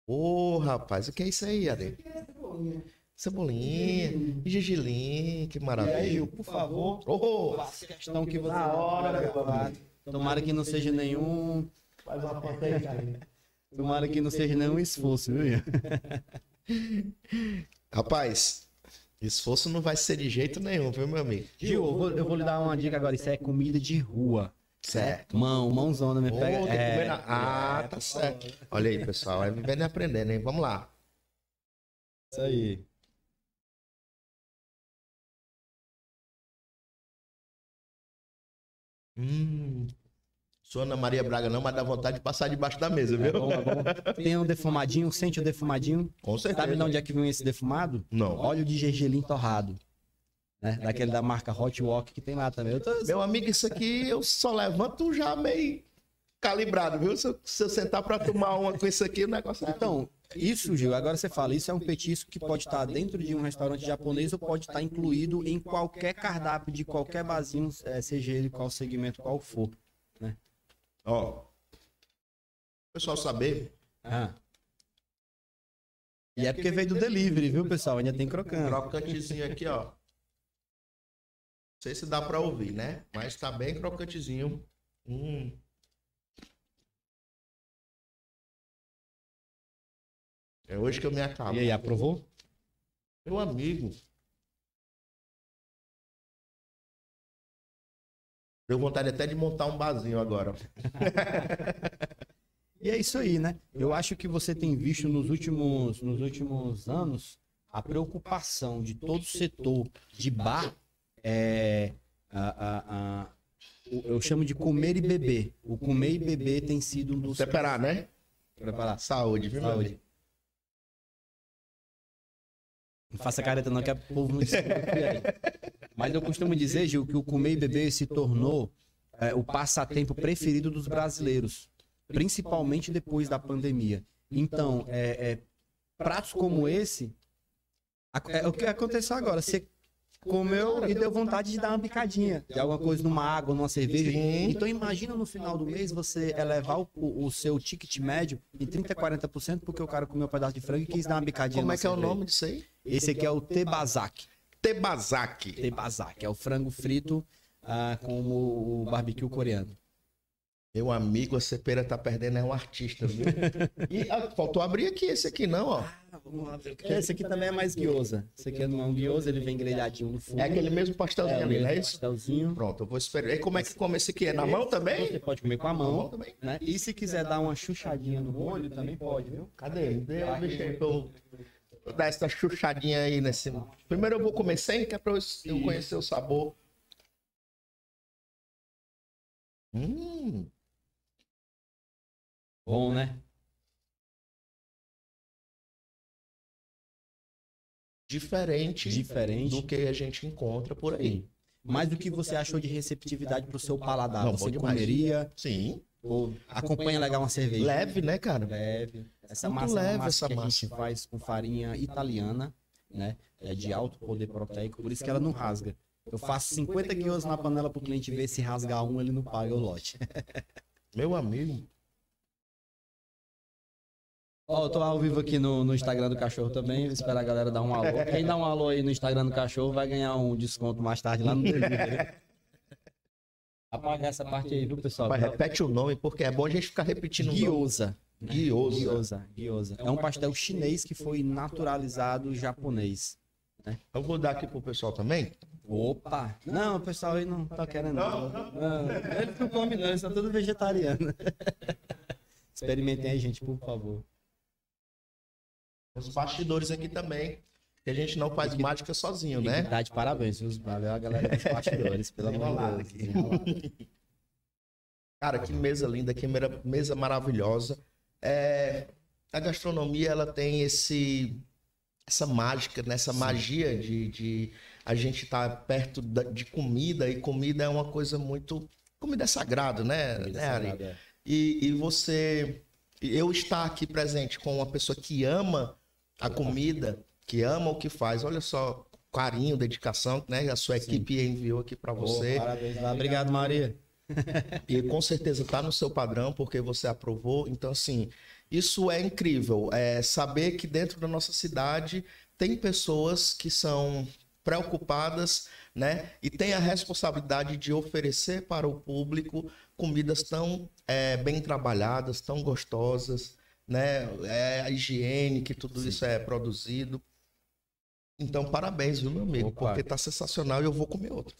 Ô, rapaz, o que é isso aí, Are? Cebolinha, gergelim, que E aí, maravilha. Gil, por favor, Ô, faça questão que você. Na hora, meu Tomara- Tomara que não seja nenhum. faz uma aí, cara. Tomara que não seja nenhum esforço, viu? Rapaz, esforço não vai ser de jeito nenhum, viu, meu amigo? Gil, eu vou, eu vou lhe dar uma dica agora. Isso é comida de rua. Certo. Mão, mãozona, me Ô, pega. que é, na- Ah, tá certo. Olha aí, pessoal, é vivendo e aprendendo, hein? Vamos lá. Isso aí. Hum. Sou Ana Maria Braga não, mas dá vontade de passar debaixo da mesa, viu? É bom, é bom. Tem um defumadinho, sente o defumadinho. Com certeza. Sabe de onde é que vem esse defumado? Não. Óleo de gergelim torrado. Né? Daquele da marca Hot Walk que tem lá também. Tô... Meu amigo, isso aqui eu só levanto já meio calibrado, viu? Se eu, se eu sentar pra tomar uma com isso aqui, o negócio é... Então, isso, Gil, agora você fala, isso é um petisco que pode estar dentro de um restaurante japonês ou pode estar incluído em qualquer cardápio de qualquer barzinho, eh, seja ele qual segmento, qual for. Ó. O pessoal saber, Ah. E é porque veio do delivery, viu, pessoal? Ainda tem crocante. crocantezinho aqui, ó. Não sei se dá pra ouvir, né? Mas tá bem crocantezinho. Hum. É hoje que eu me acabo. E aí, aprovou? Meu amigo. Deu vontade até de montar um barzinho agora. E é isso aí, né? Eu acho que você tem visto nos últimos, nos últimos anos a preocupação de todo o setor de bar é, a- a- a- eu chamo de comer e beber. O comer e beber tem sido um dos Separar, né? preparar. Saúde, viu? Saúde. Não faça careta não, que o povo não descobre o que é. Mas eu costumo dizer, Gil, que o comer e beber se tornou é, o passatempo preferido dos brasileiros, principalmente depois da pandemia. Então, é, é, pratos como esse, é o que aconteceu agora. Você comeu e deu vontade de dar uma picadinha de alguma coisa numa água, numa cerveja. Sim. Então, imagina no final do mês você elevar o, o- seu ticket médio em 30%, 40%, porque o cara comeu um pedaço de frango e quis dar uma picadinha Como é que é o cerveja. nome disso aí? Esse aqui é o Tebazak. Tebazaki. Tebazak, é o frango frito ah, com o barbecue coreano. Meu amigo, a Cepera tá perdendo, é um artista, viu? E ah, faltou abrir aqui esse aqui, não, ó. vamos lá é. Esse aqui também é mais guiosa. Esse aqui é um guiosa, ele vem grelhadinho no fundo. É aquele mesmo pastelzinho é, ali, não é isso? pastelzinho. Pronto, eu vou esperar. E como é que come esse aqui? É na mão também? Você pode comer com a mão mão. também. Né? E se quiser dar uma chuchadinha no molho, também pode, viu? Cadê? Dê- Deixa aí pra eu eu dar essa chuchadinha aí nesse. Primeiro eu vou comer sem, que é pra eu eu conhecer o sabor. Hum, Bom, né? diferente Diferente. do que a gente encontra por aí. Sim. Mas o que você achou de receptividade pro seu paladar? Não, você comeria Sim. ou acompanha legal uma cerveja? Leve, né, cara? leve. Essa Muito massa é leve massa essa que a massa. gente faz com farinha italiana, né? É de alto poder proteico, por isso que ela não rasga. Eu faço 50 quilos na panela pro cliente ver se rasgar um, ele não paga o lote. Meu amigo. Ó, eu tô ao vivo aqui no, no Instagram do cachorro também, vou esperar a galera dar um alô. Quem dá um alô aí no Instagram do cachorro vai ganhar um desconto mais tarde lá no delivery. Apagar essa parte aí, viu, pessoal? Mas repete o nome, porque é bom a gente ficar repetindo. Gyoza. Gyoza. Gyoza. É um pastel chinês que foi naturalizado japonês. Eu vou dar aqui pro pessoal também. Opa! Não, o pessoal aí não tá querendo. Não, não. Eles não comem, não, eles são todos vegetarianos. Experimentem aí, gente, por favor. Os bastidores aqui também. Que a gente não faz mágica sozinho, né? Tá de parabéns, viu? Valeu a galera dos bastidores, pelo amor de Deus. Cara, que mesa linda, que mesa maravilhosa. É, a gastronomia, ela tem esse essa mágica, né? essa magia de, de a gente estar perto da- de comida, e comida é uma coisa muito... Comida é sagrado, né, né Ari? E, e você, eu estar aqui presente com uma pessoa que ama a comida, que ama o que faz, olha só, carinho, dedicação, né? A sua Sim. equipe enviou aqui para você. Ô, parabéns lá. Obrigado, Maria. E com certeza está no seu padrão, porque você aprovou. Então, assim, isso é incrível. É saber que dentro da nossa cidade tem pessoas que são preocupadas, né? E tem a responsabilidade de oferecer para o público comidas tão é, bem trabalhadas, tão gostosas, né? É a higiene que tudo isso é produzido. Então, parabéns, viu, meu amigo? Opa. Porque tá sensacional e eu vou comer outro.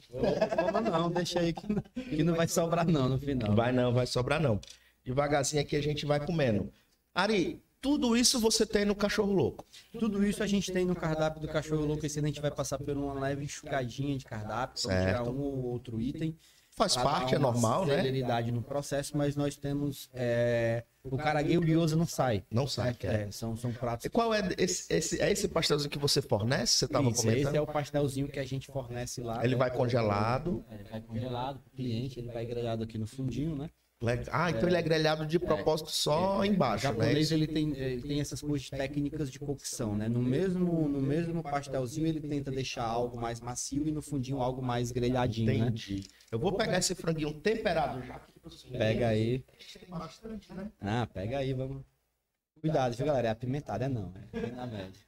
Não, não, deixa aí que, não- que não vai sobrar não no final. Vai não, vai sobrar não. Devagarzinho aqui a gente vai comendo. Ari, tudo isso você tem no Cachorro Louco. Tudo isso a gente tem no cardápio do Cachorro Louco. Esse ano a gente vai passar por uma leve enxugadinha de cardápio, vamos tirar um ou outro item. Faz parte, é normal, né? celeridade no processo, mas nós temos é, o caragueiro de osa não sai. Não sai, é. É, são, são pratos. E qual é esse, esse, é esse pastelzinho que você fornece? Você estava comentando? esse é o pastelzinho que a gente fornece lá. Ele né? vai congelado. É, Ele vai congelado pro cliente, ele vai grelhado aqui no fundinho, né? Ah, então ele é grelhado de propósito só O embaixo, né? japonês ele tem, ele tem essas coisas técnicas de cocção, né? No mesmo, no mesmo pastelzinho ele tenta deixar algo mais macio e no fundinho algo mais grelhadinho, né? Eu vou pegar esse franguinho temperado já. aqui pro senhor. Pega aí. Bastante, né? Ah, pega aí, vamos. Cuidado, viu, galera? É apimentado, é não. É bem na média.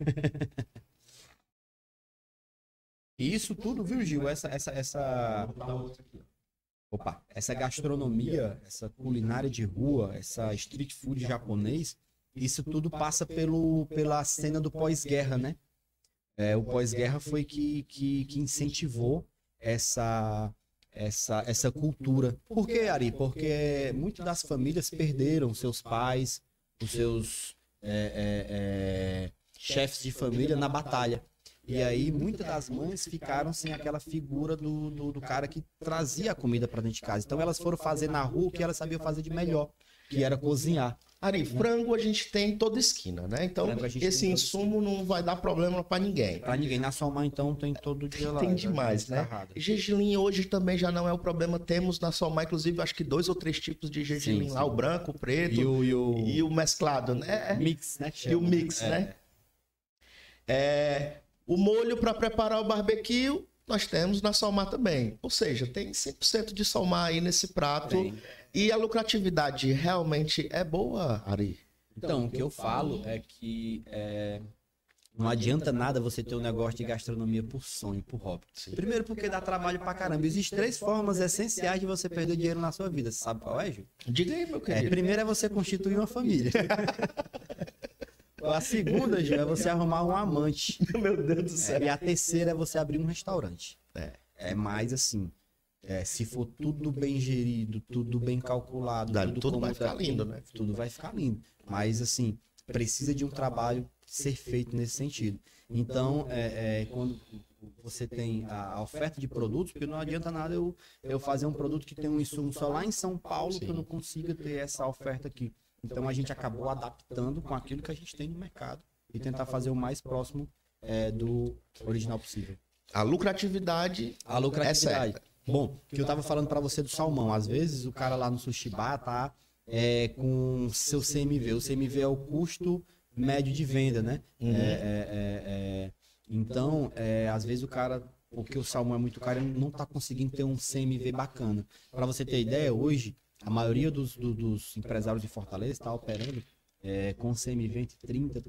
E isso tudo, viu, Gil? Essa, essa, essa, Opa, essa gastronomia, essa culinária de rua, essa street food japonês, isso tudo passa pelo, pela cena do pós-guerra, né? É, o pós-guerra foi que, que, que incentivou essa, essa, essa cultura. Por que, Ari? Porque muitas das famílias perderam seus pais, os seus é, é, é, chefes de família na batalha. E aí muitas das mães ficaram sem aquela figura do, do, do cara que trazia a comida para dentro de casa. Então elas foram fazer na rua o que elas sabiam fazer de melhor, que era cozinhar. Ari, frango a gente tem em toda esquina, né? Então, esse tem insumo não vai dar problema para ninguém. Pra ninguém. Na Somar, então, tem todo dia lá. Tem né? demais, né? Escarrada. Gergelim hoje também já não é o problema. Temos na Solmar, inclusive, acho que dois ou três tipos de gergelim Sim, lá. sim. O branco, o preto E o, e o, e o mesclado, né? mix, né? E o mix, É. né? É, o molho para preparar o barbecue, nós temos na Salmar também. Ou seja, tem 100% de Salmar aí nesse prato. Tem. E a lucratividade realmente é boa, Ari? Então, o que eu falo é que é, não adianta nada você ter um negócio de gastronomia por sonho, por hobby. Primeiro porque dá trabalho pra caramba. Existem três formas essenciais de você perder dinheiro na sua vida. Você sabe qual é, Gil? Diga aí, meu É, querido. primeiro é você constituir uma família. A segunda, Gil, é você arrumar um amante. meu Deus do É, céu. e a terceira é você abrir um restaurante. É. É mais assim. É, se for tudo bem gerido, tudo bem calculado, Dá- tudo, tudo vai ficar lindo, né? Tudo vai ficar lindo. Mas assim, precisa de um trabalho ser feito nesse sentido. Então, é, é, quando você tem a oferta de produtos, porque não adianta nada eu, eu fazer um produto que tem um insumo só lá em São Paulo que eu não consiga ter essa oferta aqui. Então a gente acabou adaptando com aquilo que a gente tem no mercado e tentar fazer o mais próximo é, do original possível. A lucratividade A lucratividade. É certa. Bom, que eu tava falando pra você do salmão. Às vezes o cara lá no sushi bar tá é, com seu CMV. O CMV é o custo médio de venda, né? Uhum. É, é, é, é. Então, é, às vezes o cara, porque o salmão é muito caro, ele não tá conseguindo ter um CMV bacana. Pra você ter ideia, hoje, a maioria dos, do- dos empresários de Fortaleza está operando é, com CMV entre 30% e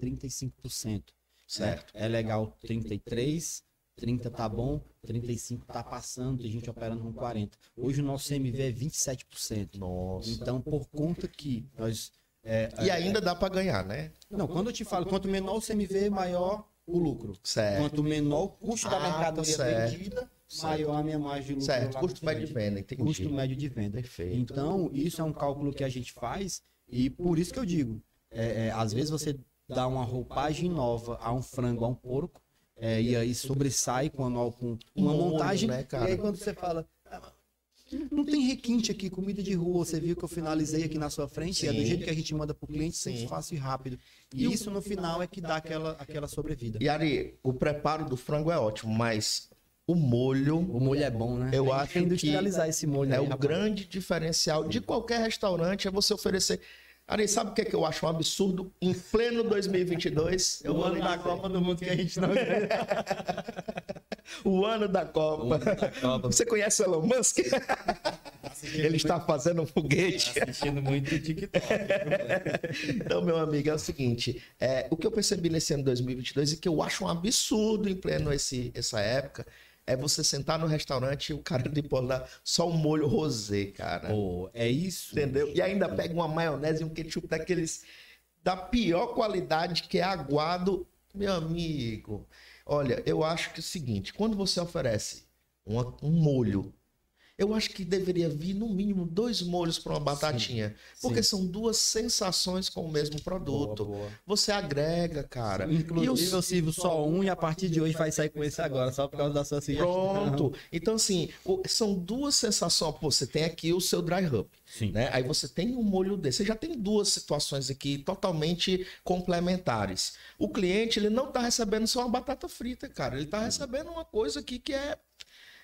35%. Certo. É legal 33, 30 tá bom, 35 tá passando, tem gente operando com 40. Hoje o nosso CMV é 27%. Nossa. Então, por conta que nós. é, E é, ainda dá para ganhar, né? Não, quando eu te falo, quanto menor o CMV, maior o lucro. Certo. Quanto menor o custo da Ah, mercadoria certo. vendida, maior a minha margem de lucro. Certo. Custo médio de venda, entendi. Custo médio de venda. Perfeito. Então, isso é um cálculo que a gente faz e por isso que eu digo, é, é, às vezes você dá uma roupagem nova a um frango, a um porco, é, e aí sobressai com, a, com uma montagem. né? E aí quando você fala. "Ah, Não tem requinte aqui, comida de rua. Você viu que eu finalizei aqui na sua frente, é do Sim. jeito que a gente manda pro cliente, Sim. sempre fácil e rápido. E isso no final é que dá aquela, aquela sobrevida. E Ari, o preparo do frango é ótimo, mas o molho O molho é bom, né? Eu acho que industrializar esse molho é aí, o rapaz. grande diferencial de qualquer restaurante, é você oferecer. Ari, sabe o que, é que eu acho um absurdo? Em pleno 2022, eu O vou ano da. Copa do Mundo que a gente não O ano da Copa. Você conhece o Elon Musk? Ele está fazendo um foguete. assistindo muito TikTok. Então, meu amigo, é o seguinte: é, o que eu percebi nesse ano 2022 e que eu acho um absurdo em pleno esse, essa época é você sentar no restaurante e o cara de pôr lá só um molho rosé, cara. Pô, é isso. Entendeu? E ainda pega uma maionese e um ketchup daqueles da pior qualidade, que é aguado. Meu amigo, olha, eu acho que é o seguinte: quando você oferece uma- um molho, eu acho que deveria vir no mínimo dois molhos para uma batatinha. Porque são duas sensações com o mesmo produto. Boa, boa. Você agrega, cara. Inclusive, E os- eu sirvo só um e a partir de hoje vai sair com esse agora, só por causa da sua sugestão. Pronto. Então, assim, são duas sensações. Pô, você tem aqui o seu dry rub. Sim. Né? Aí você tem um molho desse. Você já tem duas situações aqui totalmente complementares. O cliente, ele não está recebendo só uma batata frita, cara. Ele está recebendo uma coisa aqui que é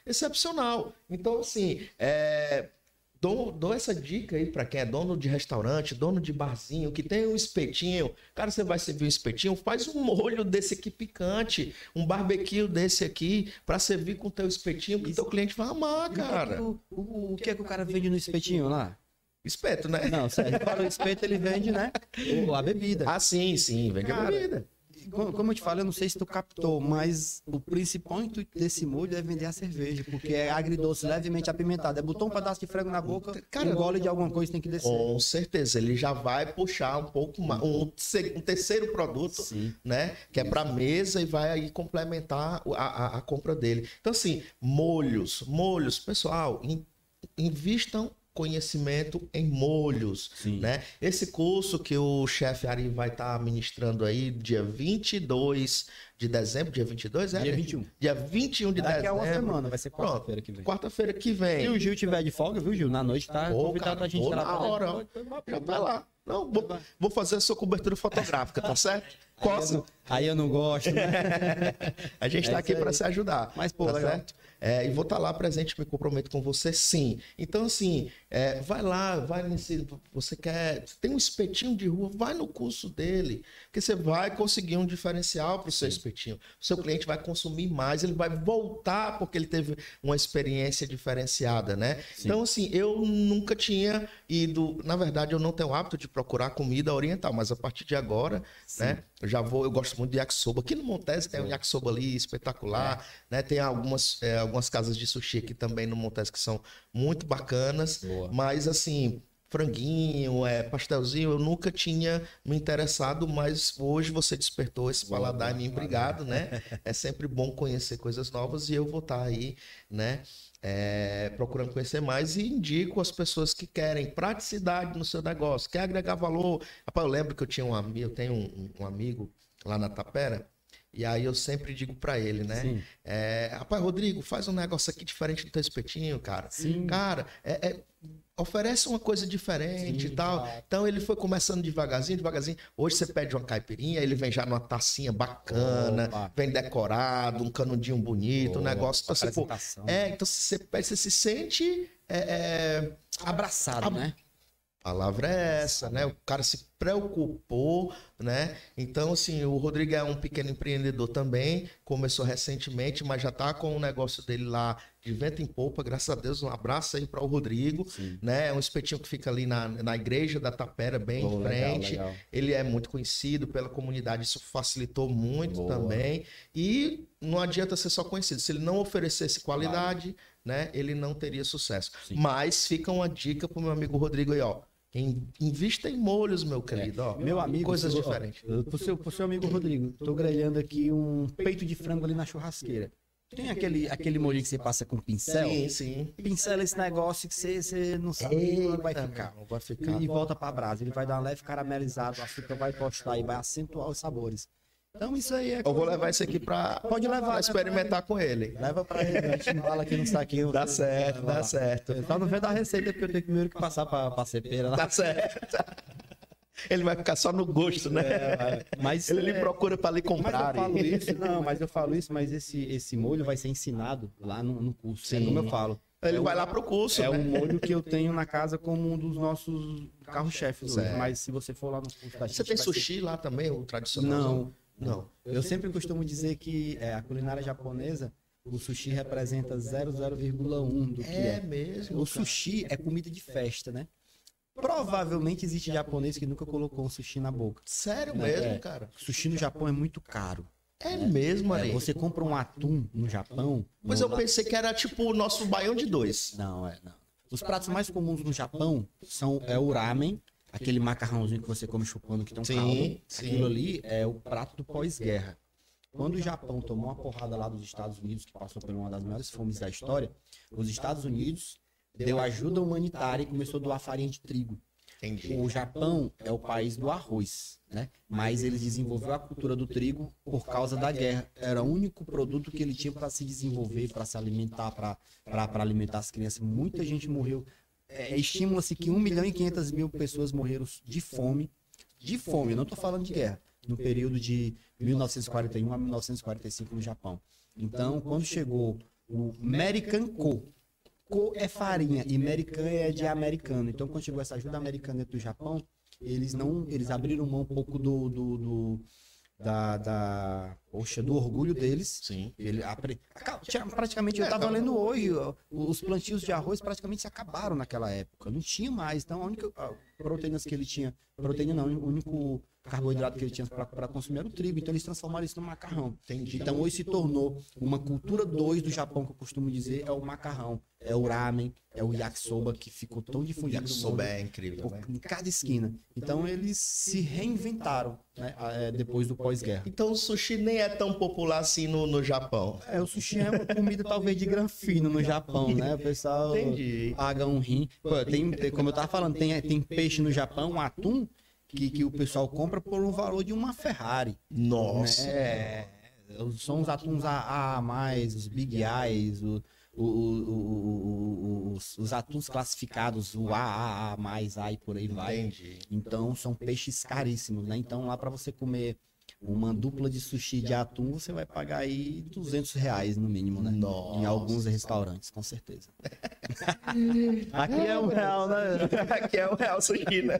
excepcional. Então, assim, é, dou, dou essa dica aí para quem é dono de restaurante, dono de barzinho, que tem um espetinho. Cara, você vai servir um espetinho, faz um molho desse aqui picante, um barbecue desse aqui, para servir com o teu espetinho, que o teu cliente vai amar, cara. O, o- o que é que o cara vende no espetinho lá? Espeto, né? Não, sério, para o espeto ele vende, né? o- a bebida. Ah, sim, sim, vende a Cara, bebida. Como, como eu te falei, eu não sei se tu captou, mas o principal intuito desse molho é vender a cerveja, porque é agridoce, levemente apimentado. É botou um pedaço de frango na boca, Cara, um gole de alguma coisa tem que descer. Com certeza, ele já vai puxar um pouco mais, um, um terceiro produto, Sim. né? Que é para mesa e vai aí complementar a, a, a compra dele. Então, assim, molhos, molhos, pessoal, in- invistam conhecimento em molhos, Sim. né? Esse curso que o chefe Ari vai estar ministrando aí dia 22 de dezembro, dia 22, é? Dia 21. Dia 21 de Daqui a uma dezembro. semana, vai ser quarta-feira que vem. Quarta-feira que vem. Se o Gil tiver de folga, viu, Gil? Na noite tá Ô, convidado cara, a gente ô, ir lá na hora. Já vai lá. Não, vou, vou fazer a sua cobertura fotográfica, tá certo? Aí eu, Costa, não, aí eu não gosto, né? a gente É tá isso aqui aí. para se ajudar. Mas, pô, tá legal. certo? É, e vou estar lá presente, me comprometo com você, sim. Então, assim, é, vai lá, vai nesse. Você quer. Tem um espetinho de rua, vai no curso dele. Porque você vai conseguir um diferencial para o seu espetinho. O seu cliente vai consumir mais, ele vai voltar porque ele teve uma experiência diferenciada, né? Então, assim, eu nunca tinha ido. Na verdade, eu não tenho hábito de procurar comida oriental, mas a partir de agora, né? Eu já vou, eu gosto muito de yakisoba. Aqui no Montes tem um yakisoba ali espetacular, né? Tem algumas, é, algumas casas de sushi aqui também no Montes que são muito bacanas, Boa. mas assim, franguinho, é, pastelzinho, eu nunca tinha me interessado, mas hoje você despertou esse paladar em mim, obrigado, né? É sempre bom conhecer coisas novas e eu vou estar aí, né? É, procurando conhecer mais e indico as pessoas que querem praticidade no seu negócio, quer agregar valor. Rapaz, eu lembro que eu tinha um amigo, eu tenho um, um amigo lá na Tapera, e aí eu sempre digo pra ele, né? É, rapaz, Rodrigo, faz um negócio aqui diferente do teu espetinho, cara. Sim. Cara, é- é- oferece uma coisa diferente Sim, e tal. claro. Então ele foi começando devagarzinho, devagarzinho. Hoje você pede uma caipirinha, ele vem já numa tacinha bacana, Opa. vem decorado, um canudinho bonito, um Boa, negócio. Então, você, pô, é, então você pede, você se sente. é, é, Abraçado, Ab- né? Palavra é essa, né? O cara se preocupou, né? Então, assim, o Rodrigo é um pequeno empreendedor também, começou recentemente, mas já tá com o negócio dele lá de vento em polpa, graças a Deus. Um abraço aí para o Rodrigo, Sim. né? É um espetinho que fica ali na, na igreja da Tapera, bem Pô, em legal, frente. legal. Ele é muito conhecido pela comunidade, isso facilitou muito Boa. também. E não adianta ser só conhecido. Se ele não oferecesse qualidade, né, ele não teria sucesso. Sim. Mas fica uma dica pro meu amigo Rodrigo aí, ó. Invista em molhos, meu querido, ó. É, Meu amigo, Coisas ó, diferentes. ó, Pro seu, pro seu amigo Rodrigo, tô grelhando aqui um peito de frango ali na churrasqueira. Tem aquele, aquele molho que você passa com pincel? Sim, sim. Pincela esse negócio que você, você não sabe como vai Eita, ficar. não, vai ficar. E volta pra brasa. Ele vai dar uma leve caramelizada, o açúcar vai tostar e vai acentuar os sabores. Então isso aí é. Eu vou levar isso aqui pra, Pode levar, pra né, experimentar com ele. Leva pra ele, a gente embala aqui no saquinho. Dá certo, dá certo. Só não vem da receita, porque eu tenho primeiro que passar pra, pra cepeira lá. Tá certo. Ele vai ficar só no gosto, né? É, mas Ele lhe é, procura pra lhe Mas comprar. eu falo isso, não, mas eu falo isso, mas esse, esse molho vai ser ensinado lá no, no curso. É Sim. como eu falo. Ele É vai um- lá pro curso, É né? um molho que eu tenho na casa como um dos nossos carro-chefes. Certo. Mas se você for lá no curso da Você tem vai ser- sushi lá também, o tradicional? Não. Não. Eu sempre costumo dizer que é, a culinária japonesa, o sushi representa 0,01 do que É é. mesmo. O sushi é comida de festa, né? Provavelmente existe japonês que nunca colocou um sushi na boca. Sério Não, mesmo, é. cara? Sushi no Japão é muito caro. É mesmo, É, Ari. você compra um atum no Japão. Pois no- eu pensei que era tipo o nosso baião de dois. Não, é, não. Os pratos mais comuns no Japão são é o ramen, aquele macarrãozinho que você come chupando que tem um Sim, caldo. sim. Aquilo ali é o prato do pós-guerra. Quando o Japão tomou uma porrada lá dos Estados Unidos, que passou por uma das maiores fomes da história, os Estados Unidos deu ajuda humanitária e começou a doar farinha de trigo. Entendi. O Japão é o país do arroz, né? Mas ele desenvolveu a cultura do trigo por causa da guerra. Era o único produto que ele tinha para se desenvolver, para se alimentar, para alimentar as crianças. Muita gente morreu. É, Estima-se que 1 milhão e 500 mil pessoas morreram de fome. De fome, eu não estou falando de guerra. No período de 1941 a 1945 no Japão. Então, quando chegou o American Co., Co é farinha e American é de americano. Então, quando chegou essa ajuda americana dentro do Japão, eles não, eles abriram mão um pouco do, do, do- da, da, poxa, do orgulho deles. Sim. Ele apre- praticamente eu tava lendo hoje, ó, os plantios de arroz praticamente se acabaram naquela época. Não tinha mais. Então, a única a proteínas que ele tinha, proteína não, o único carboidrato que ele tinha para consumir era o trigo. Então, eles transformaram isso no macarrão. Entendi. Então hoje se tornou uma cultura 2 do Japão, que eu costumo dizer, é o macarrão, é o ramen, é o yakisoba, que ficou tão difundido Yakisoba é incrível, por- né? em cada esquina. Então eles se reinventaram né, é, depois do pós-guerra. Então o sushi nem é tão popular assim no, no Japão. É, o sushi é uma comida talvez de grão fino no Japão, né? O pessoal Entendi. paga um rim. Pô, tem, como eu tava falando, tem, tem peixe no Japão, um atum, que, que o pessoal compra por um valor de uma Ferrari. Nossa. É, são os atuns A, mais, os Big Eyes, o, o- o- os, os atuns classificados, o A, A, A mais, A e por aí vai. Entendi. Então são peixes caríssimos, né? Então lá para você comer uma dupla de sushi de atum, você vai pagar aí 200 reais no mínimo, né? Nossa. Em alguns restaurantes, com certeza. Aqui é um real, né? Aqui é o real sushi, né?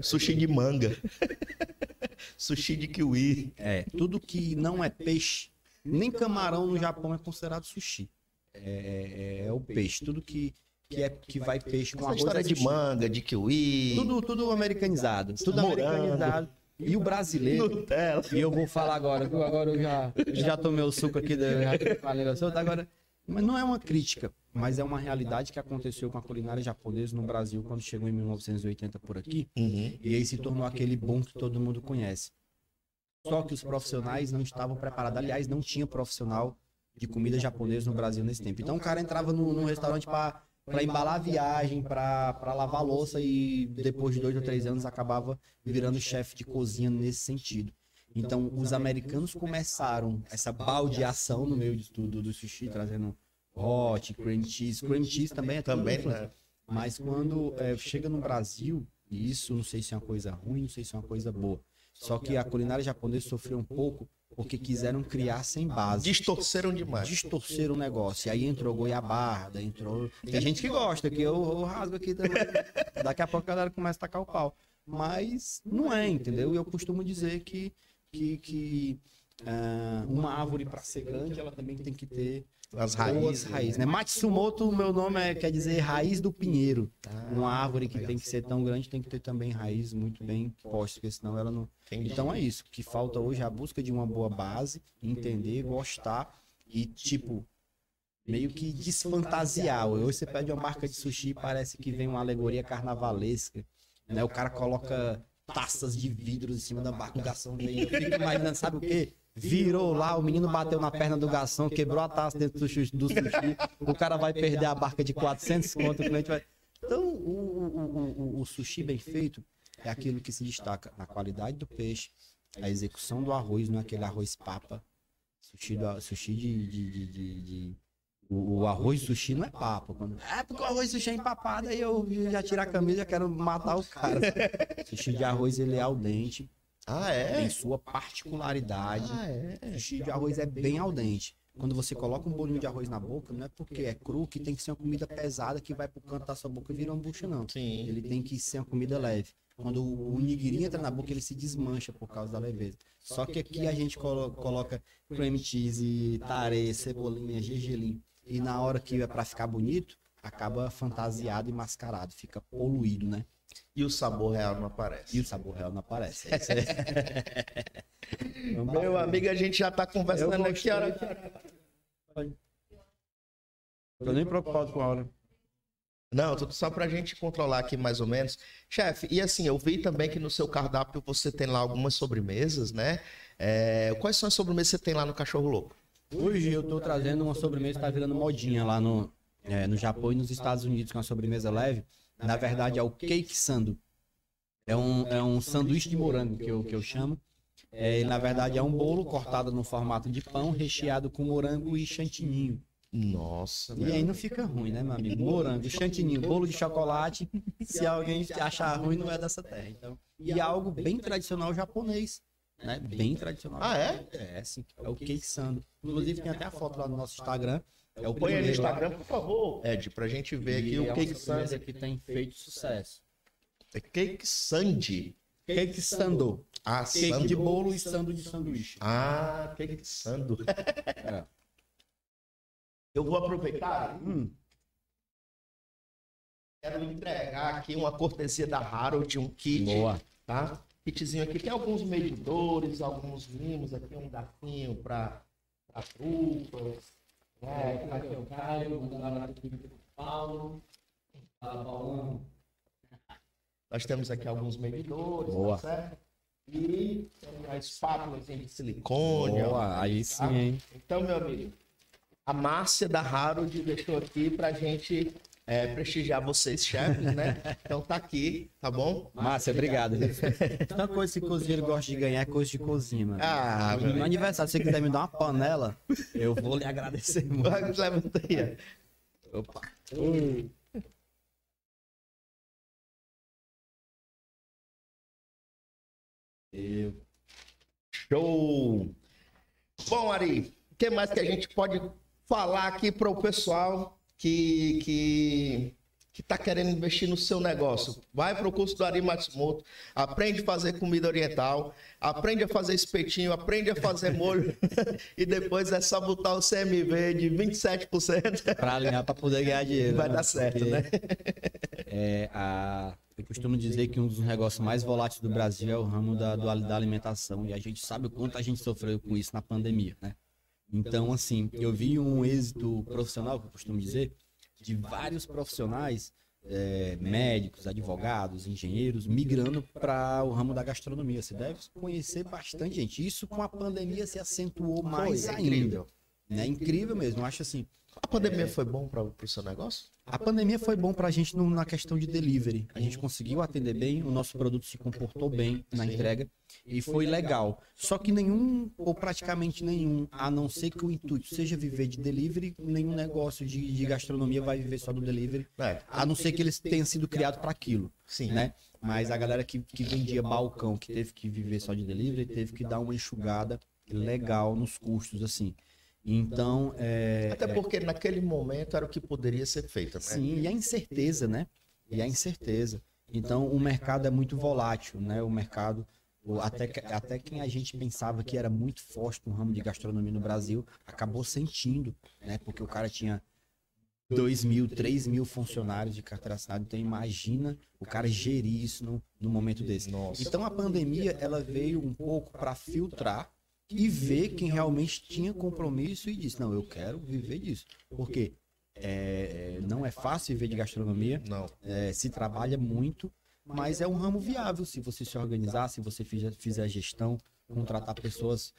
Sushi de manga. sushi de kiwi. É, tudo que não é peixe, nem camarão no Japão é considerado sushi. É, é- é o peixe. Tudo que, que, é, que vai peixe com Essa arroz história é de manga, de kiwi. Tudo, tudo americanizado. Tudo Morango. americanizado. E o brasileiro. Nutella. E eu vou falar agora, viu? agora eu já, já tomei o suco aqui, da- agora. Mas não é uma crítica, mas é uma realidade que aconteceu com a culinária japonesa no Brasil quando chegou em 1980 por aqui. Uhum. E aí se tornou aquele boom que todo mundo conhece. Só que os profissionais não estavam preparados. Aliás, não tinha profissional de comida japonesa no Brasil nesse tempo. Então o cara entrava num restaurante para embalar a viagem, para lavar louça e depois de dois ou três anos acabava virando chefe de cozinha nesse sentido. Então os americanos começaram essa baldeação no meio de tudo do sushi, trazendo hot, cream cheese. Cream cheese também é tudo Também, né? Mas quando é, chega no Brasil, e isso não sei se é uma coisa ruim, não sei se é uma coisa boa. Só que a culinária japonesa sofreu um pouco porque quiseram criar sem base. Distorceram demais. Distorcer o negócio. E aí entrou goiabarda, entrou. Tem gente que gosta, que eu, eu rasgo aqui. Daqui a pouco a galera começa a tacar o pau. Mas não é, entendeu? E eu costumo dizer que, que, que ah, uma árvore para ser grande, ela também tem que ter As raízes. raízes. Né? Matsumoto, meu nome é, quer dizer raiz do pinheiro. Uma árvore que tem que ser tão grande tem que ter também raiz muito bem posta, porque senão ela não. Entendi. Então é isso. O que falta hoje é a busca de uma boa base, entender, gostar e, tipo, meio que desfantasiar. Hoje você pede uma marca de sushi e parece que vem uma alegoria carnavalesca. Né? O cara coloca taças de vidro em cima da embarcação. Eu fico imaginando, sabe o quê? Virou lá, o menino bateu na perna do garçom, quebrou a taça dentro do sushi, do sushi o cara vai perder a barca de 400 conto, o cliente vai... Então, o, o, o, o sushi bem feito é aquilo que se destaca na qualidade do peixe, a execução do arroz, não é aquele arroz papa, sushi, do, sushi de, de, de, de, o, o, arroz sushi não é papo. Quando, é porque o arroz sushi é empapado, aí eu já tiro a camisa e quero matar o cara. sushi de arroz, ele é al dente. Ah, é? Tem sua particularidade. Ah, é? Sushi de arroz é bem al dente. Quando você coloca um bolinho de arroz na boca, não é porque é cru que tem que ser uma comida pesada que vai pro canto da sua boca e vira uma bucha, não. Sim. Ele tem que ser uma comida leve. Quando o nigiri entra na boca, ele se desmancha por causa da leveza. Só que aqui a gente colo coloca cream cheese, tare, cebolinha, gergelim. E na hora que é para ficar bonito, acaba fantasiado e mascarado, fica poluído, né? E o sabor real não aparece. E o sabor real não aparece. Meu amigo, a gente já tá conversando aqui. Hora... Tô nem preocupado com a hora. Não, tudo só pra gente controlar aqui mais ou menos. Chefe, e assim, eu vi também que no seu cardápio você tem lá algumas sobremesas, né? É, quais são as sobremesas que você tem lá no Cachorro Louco? Hoje eu tô trazendo uma sobremesa que tá virando modinha lá no, é, no Japão e nos Estados Unidos, com uma sobremesa leve. Na verdade, é o Cake Sando. É um, é um sanduíche de morango que eu, que eu chamo. É, na verdade, é um bolo cortado no formato de pão, recheado com morango e chantininho. Nossa, E aí não fica ruim, né, meu amigo? Morango, chantininho, bolo de chocolate. Se alguém achar ruim, não é dessa terra. Então, e é algo bem tradicional japonês. Né? Bem tradicional. Ah, é? É, sim. É o Cake Sando. Inclusive, tem até a foto lá no nosso Instagram. É o Põe aí no. Instagram, por favor, Ed, pra gente ver aqui E o é uma Cake Sandy. que tem feito sucesso. É Cake Sandy. Cake Sando. Ah, Cake Sandy. de bolo e sando de sanduíche. Ah, Cake Sando. É. Eu vou aproveitar. Hum. Quero entregar aqui uma cortesia da Harold, um kit. Boa. tá? Kitzinho aqui tem alguns medidores, alguns mimos, aqui um garfinho para trufas. Né? Aqui é o Caio, mandando lá pro Paulo. Fala, Paulão. Nós temos aqui alguns medidores, Boa. tá certo? E a espátula de silicone. Boa, aí sim, hein? Então, meu amigo, a Márcia da Harold deixou aqui pra gente é, prestigiar vocês, chefes, né? Então tá aqui, tá bom? Márcia, obrigado. Tanta coisa que cozinheiro gosta de ganhar é coisa de cozinha, mano. Ah, no meu aniversário, se você quiser me dar uma panela, eu vou lhe agradecer muito. Levanta aí. Opa. Eu. Show! Bom, Ari, o que mais que a gente pode falar aqui para o pessoal que, que, que tá querendo investir no seu negócio? Vai para o curso do Ari Matsumoto, aprende a fazer comida oriental, aprende a fazer espetinho, aprende a fazer molho e depois é só botar o CMV de 27%. Pra alinhar pra poder ganhar dinheiro. Vai né? dar certo, Porque, né? É, a... Eu costumo dizer que um dos negócios mais voláteis do Brasil é o ramo da, do- da alimentação. E a gente sabe o quanto a gente sofreu com isso na pandemia, né? Então, assim, eu vi um êxito profissional, que eu costumo dizer, de vários profissionais, é, médicos, advogados, engenheiros, migrando para o ramo da gastronomia. Você deve conhecer bastante gente. Isso com a pandemia se acentuou mais é ainda. É incrível mesmo. Eu acho assim, A pandemia foi bom para o seu negócio? a pandemia foi bom pra gente no- na questão de delivery. A gente conseguiu atender bem, o nosso produto se comportou bem na Sim. entrega e foi legal. Só que nenhum, ou praticamente nenhum, a não ser que o intuito seja viver de delivery, nenhum negócio de, de gastronomia vai viver só do delivery. É, A não ser que eles tenham sido criados para aquilo, sim. né? Mas a galera que, que vendia balcão, que teve que viver só de delivery, teve que dar uma enxugada legal nos custos, assim. Então, é, Até porque naquele momento era o que poderia ser feito, né? Sim, e a incerteza, né? E a incerteza. Então, o mercado é muito volátil, né? O mercado, até, que- até quem a gente pensava que era muito forte no ramo de gastronomia no Brasil, acabou sentindo, né? Porque o cara tinha 2 mil, 3 mil funcionários de carteira assinada. Então, imagina o cara gerir isso no, no momento desse. Nossa. Então, a pandemia, ela veio um pouco para filtrar e ver quem realmente tinha compromisso e disse, não, eu quero viver disso. Porque é, não é fácil viver de gastronomia, Não. é, se trabalha muito, mas é um ramo viável se você se organizar, se você fizer, fizer a gestão, contratar pessoas.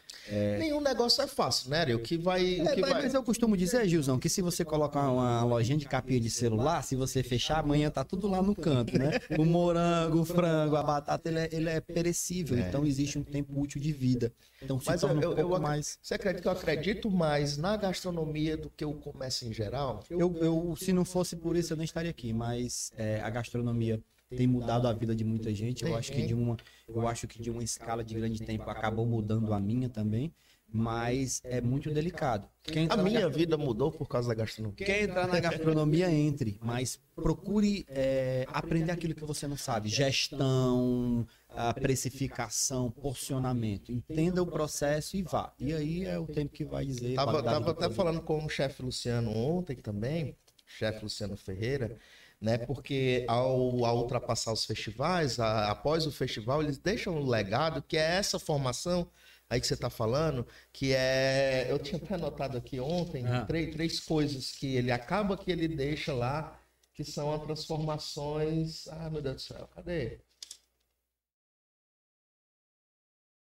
Nenhum negócio é fácil, né? O que vai. o É, que mas, vai... mas eu costumo dizer, Gilzão, que se você colocar uma lojinha de capinha de celular, se você fechar, amanhã tá tudo lá no canto, né? O morango, o frango, a batata, ele é, ele é perecível, É. então existe um tempo útil de vida. Então se Mas torna eu- um eu- pouco eu mais... Você acredita que eu acredito mais na gastronomia do que o comércio em geral? Eu, eu, se não fosse por isso, eu nem estaria aqui, mas é, a gastronomia tem mudado a vida de muita gente. Eu acho que de uma, eu acho que de uma escala de grande tempo acabou mudando a minha também, mas é muito delicado. Quem A na minha vida mudou por causa da gastronomia. Quer entrar na gastronomia, entre, mas procure é, aprender aquilo que você não sabe. Gestão, a precificação, porcionamento. Entenda o processo e vá. E aí é o tempo que vai dizer. Tava, tava até falando com o chefe Luciano ontem também, chefe Luciano Ferreira, né? Porque ao, ao ultrapassar os festivais, a- após o festival, eles deixam um legado que é essa formação aí que você está falando, que é. Eu tinha até anotado aqui ontem Ah. três, três coisas que ele acaba que ele deixa lá, que são as transformações. Ah, meu Deus do céu, cadê?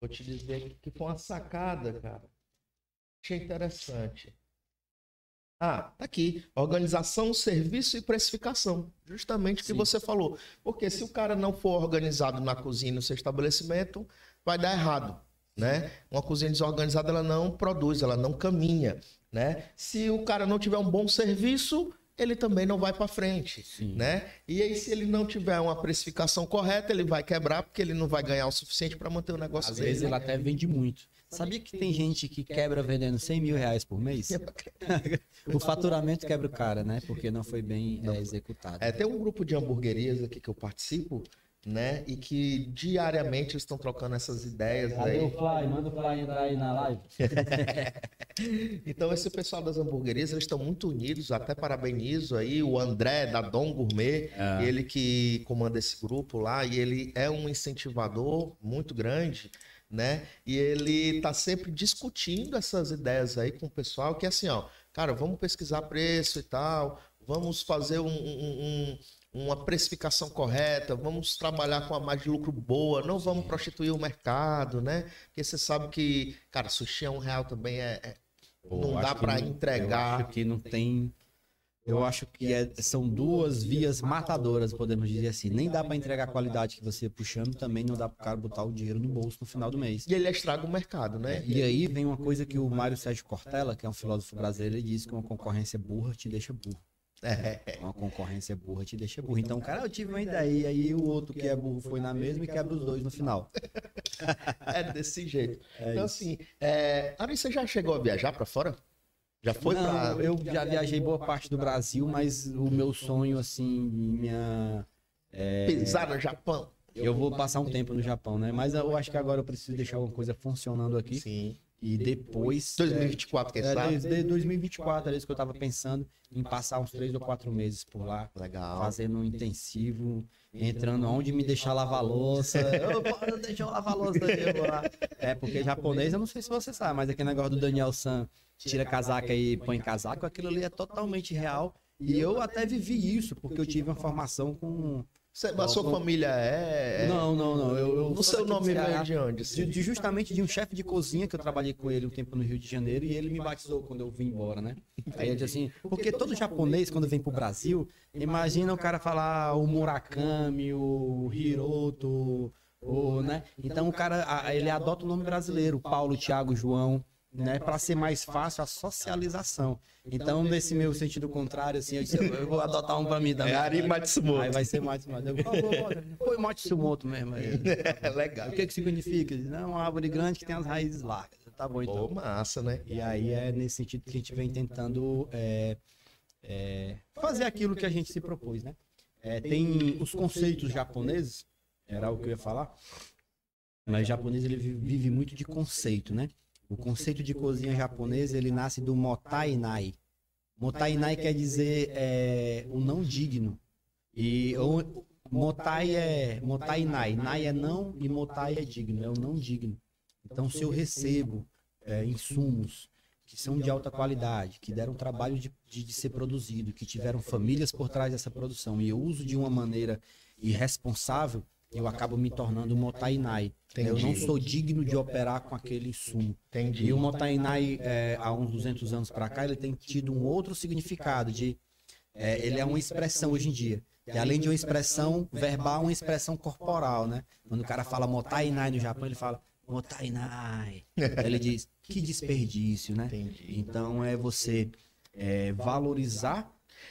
Vou te dizer que foi uma sacada, cara. Achei interessante. Ah, tá aqui. Organização, serviço e precificação. Justamente o que Sim. você falou. Porque se o cara não for organizado na cozinha no seu estabelecimento, vai dar errado. Né? Uma cozinha desorganizada ela não produz, ela não caminha. Né? Se o cara não tiver um bom serviço, ele também não vai para frente. Sim. Né? E aí, se ele não tiver uma precificação correta, ele vai quebrar, porque ele não vai ganhar o suficiente para manter o negócio Às dele. vezes ele até vende muito. Sabia que tem gente que quebra vendendo 100 mil reais por mês? O faturamento quebra o cara, né? Porque não foi bem é, executado. É, tem um grupo de hamburguerias aqui que eu participo, né? E que diariamente eles estão trocando essas ideias Cadê o aí. Fly? Manda o Fly entrar aí na live. Então, esse pessoal das hamburguerias, eles estão muito unidos. Até parabenizo aí o André da Dom Gourmet, Ah. ele que comanda esse grupo lá, e ele é um incentivador muito grande. Né? E ele tá sempre discutindo essas ideias aí com o pessoal, que é assim, ó, cara, vamos pesquisar preço e tal, vamos fazer um- um- um- uma precificação correta, vamos trabalhar com a margem de lucro boa, não vamos prostituir o mercado, né? Porque você sabe que, cara, sushi a um real também é, é- Pô, não dá não- entregar. Eu acho que não tem. Eu acho que é- são duas vias matadoras, podemos dizer assim. Nem dá pra entregar a qualidade que você puxando, também não dá pro cara botar o dinheiro no bolso no final do mês. E ele estraga o mercado, né? E aí vem uma coisa que o Mário Sérgio Cortella, que é um filósofo brasileiro, ele diz que uma concorrência burra te deixa burro. É, Uma concorrência burra te deixa burro. Então, cara, eu tive uma ideia, e aí o outro que é burro foi na mesma e quebra os dois no final. é desse jeito. É então, isso. assim, é... Ari, você já chegou a viajar pra fora? Já foi Não, pra. eu já viajei boa parte do Brasil, mas o meu sonho, assim, minha. é, Pisar no Japão? Eu vou passar um tempo no Japão, né? Mas eu acho que agora eu preciso deixar alguma coisa funcionando aqui. Sim. E depois. 2024, quem É, sabe? desde 2024, era isso que eu tava pensando, em passar uns três ou quatro meses por lá, Legal. fazendo um intensivo, entrando onde me deixar lavar louça. Eu, deixa eu lavar louça aí, eu vou lá. É, porque japonês, eu não sei se você sabe, mas aquele negócio do Daniel San, tira casaca e põe casaco, aquilo ali é totalmente real. E eu até vivi isso, porque eu tive uma formação com. Você- a sua família é. é- Não, não, não. Eu, eu O sou seu nome veio de onde? De, de- justamente de um chefe de cozinha que eu trabalhei com ele um tempo no Rio de Janeiro e ele me batizou quando eu vim embora, né? Aí ele disse assim, porque todo japonês quando vem pro Brasil, imagina o cara falar o Murakami, o Hiroto, o, né? Então o cara, ele adota o nome brasileiro, Paulo, Thiago, João, né, para ser mais fácil a socialização. Então, nesse meu sentido contrário, assim, eu, disse, eu- vou adotar um pra mim também. É Ari Matsumoto. Aí vai ser Matsumoto. Eu, Põe Matsumoto mesmo aí. É legal. O que que significa? Não, é uma árvore grande que tem as raízes largas. Tá bom, então. Pô, massa, né? E aí é nesse sentido que a gente vem tentando é, é, fazer aquilo que a gente se propôs, né? É, tem os conceitos japoneses, era o que eu ia falar, mas o japonês ele vi- vive muito de conceito, né? O conceito de cozinha japonesa ele nasce do motainai. Motainai quer dizer é, o não digno. E o, motai é motainai, nai é não e motai é digno, é o não digno. Então, se eu recebo é, insumos que são de alta qualidade, que deram trabalho de, de, de ser produzido, que tiveram famílias por trás dessa produção, e eu uso de uma maneira irresponsável, eu acabo me tornando um motainai. Eu não Entendi. sou digno de operar com aquele insumo. Entendi. E o motainai, é, há uns 200 anos para cá, ele tem tido um outro significado de é, ele é uma expressão hoje em dia. E além de uma expressão verbal, uma expressão corporal, né? Quando o cara fala motainai no Japão, ele fala motainai. Ele diz que desperdício, né? Entendi. Então é você é, valorizar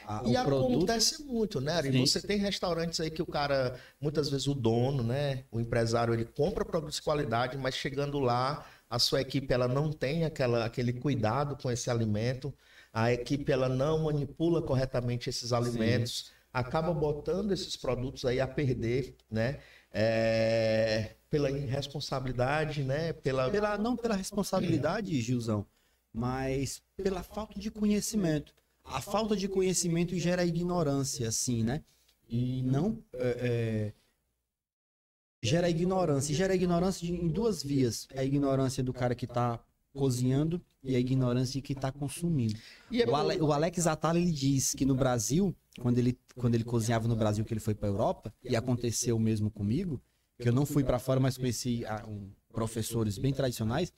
a- E o produto. acontece muito, né, Ari? Sim. Você tem restaurantes aí que o cara, muitas vezes o dono, né, o empresário, ele compra produtos de qualidade, mas chegando lá, a sua equipe ela não tem aquela, aquele cuidado com esse alimento, a equipe ela não manipula corretamente esses alimentos, acaba botando esses produtos aí a perder, né? É, pela irresponsabilidade, né? Pela, Pela, não pela responsabilidade, Gilzão, mas pela falta de conhecimento. A falta de conhecimento gera ignorância, assim, né? E não. é, é, gera ignorância. E gera ignorância de- em duas vias: a ignorância do cara que está cozinhando e a ignorância de que está consumindo. É O, Ale- o Alex Atala ele diz que no Brasil, quando ele, quando ele cozinhava no Brasil, que ele foi para Europa, e aconteceu o mesmo comigo, que eu não fui para fora, mas conheci ah, um, professores bem tradicionais,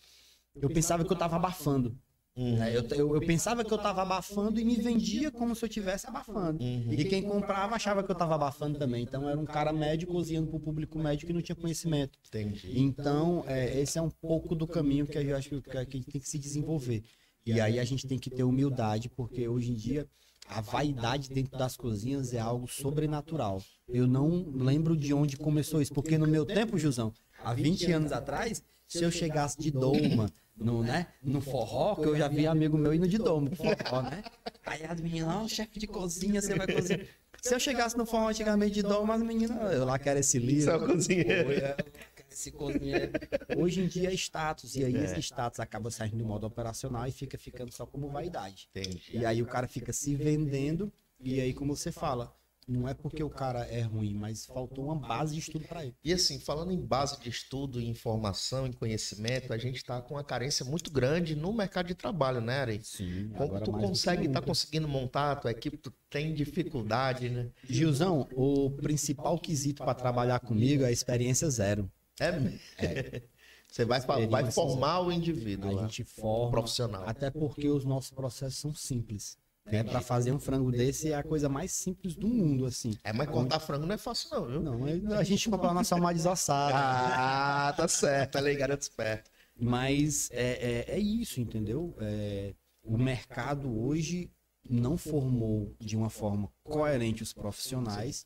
eu pensava que eu estava abafando. Uhum. né? Eu, eu, eu pensava que eu estava abafando e me vendia como se eu estivesse abafando. Uhum. E quem comprava achava que eu estava abafando também. Então era um cara médio cozinhando para o público médio que não tinha conhecimento. Entendi. Então, é, esse é um pouco do caminho que eu acho que, que a gente tem que se desenvolver. E aí a gente tem que ter humildade, porque hoje em dia a vaidade dentro das cozinhas é algo sobrenatural. Eu não lembro de onde começou isso, porque no meu tempo, Jusão, há 20 anos atrás, se eu chegasse de doma, no, né, no forró, que eu já vi amigo meu indo de doma, pro forró, né? Aí as meninas, ó, chefe de cozinha, você vai cozinhar. Se eu chegasse no forró antigamente de doma, as meninas, eu lá quero esse livro. Só cozinheiro. É, eu quero esse cozinheiro. Hoje em dia é status, e aí esse status acaba saindo do modo operacional e fica ficando só como vaidade. Entendi. E aí o cara fica se vendendo, e aí, como você fala, não é porque o cara é ruim, mas faltou uma base de estudo para ele. E assim, falando em base de estudo, em informação, em conhecimento, a gente está com uma carência muito grande no mercado de trabalho, né, Ari? Sim, Como tu consegue, tá conseguindo montar a tua equipe, tu tem dificuldade, né? Gilzão, o principal quesito para trabalhar comigo é a experiência zero. É, Você vai, vai formar o indivíduo, A lá, gente o forma, profissional. até porque os nossos processos são simples. Né? Para fazer um frango desse é a coisa mais simples do mundo, assim. É, mas cortar frango não é fácil não, viu? Não, a gente compra a nossa alma desossada. Ah, tá certo, tá ligado, garoto esperto. Mas é, é, é isso, entendeu? É, o mercado hoje não formou de uma forma coerente os profissionais.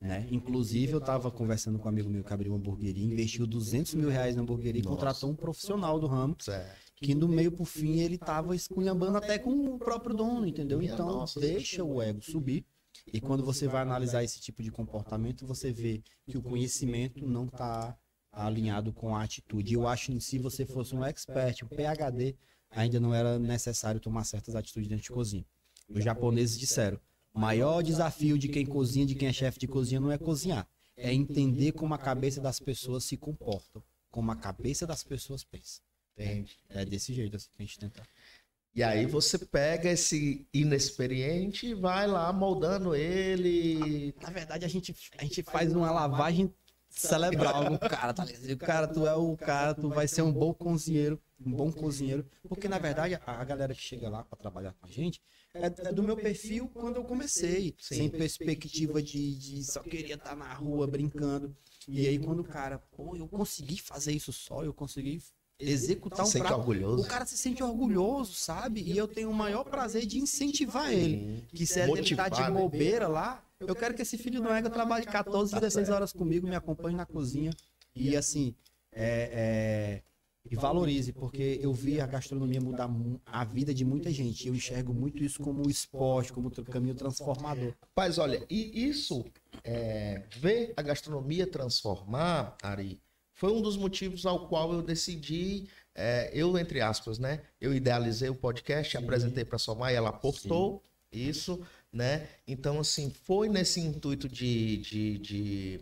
Né? Inclusive, eu estava conversando com um amigo meu que abriu uma hamburgueria, investiu 200 mil reais na hamburgueria e contratou um profissional do ramo, Certo. Que no meio pro fim ele estava esculhambando até com o próprio dono, entendeu? Então, deixa o ego subir. E quando você vai analisar esse tipo de comportamento, você vê que o conhecimento não está alinhado com a atitude. Eu acho que se você fosse um expert, um PhD, ainda não era necessário tomar certas atitudes dentro de cozinha. Os japoneses disseram: o maior desafio de quem cozinha, de quem é chefe de cozinha, não é cozinhar, é entender como a cabeça das pessoas se comportam, como a cabeça das pessoas pensa. Entendi. É desse jeito assim que a gente tenta. E aí você pega esse inexperiente e vai lá moldando ele. Na verdade, a gente, a gente faz uma lavagem cerebral no cara, tá ligado? O cara, tu é o cara, tu vai ser um bom cozinheiro, um bom cozinheiro. Porque, na verdade, a, galera que chega lá para trabalhar com a gente é, é do meu perfil quando eu comecei. Sem perspectiva de, de só queria estar na rua brincando. E aí, quando o cara, pô, eu consegui fazer isso só, eu consegui executar um sente prato. orgulhoso. O cara se sente orgulhoso, sabe? E eu tenho o maior prazer de incentivar ele. Que se ele tá de Motivar, né? bobeira lá, eu quero que esse filho do ego trabalhe 14, 16 horas comigo, me acompanhe na cozinha. E assim, é, é, e valorize, porque eu vi a gastronomia mudar mu- a vida de muita gente. Eu enxergo muito isso como esporte, como caminho transformador. Mas olha, e isso, é, ver a gastronomia transformar, Ari, foi um dos motivos ao qual eu decidi, é, eu, entre aspas, né? Eu idealizei o podcast, apresentei para sua mãe, ela aportou isso, né? Então, assim, foi nesse intuito de, de, de,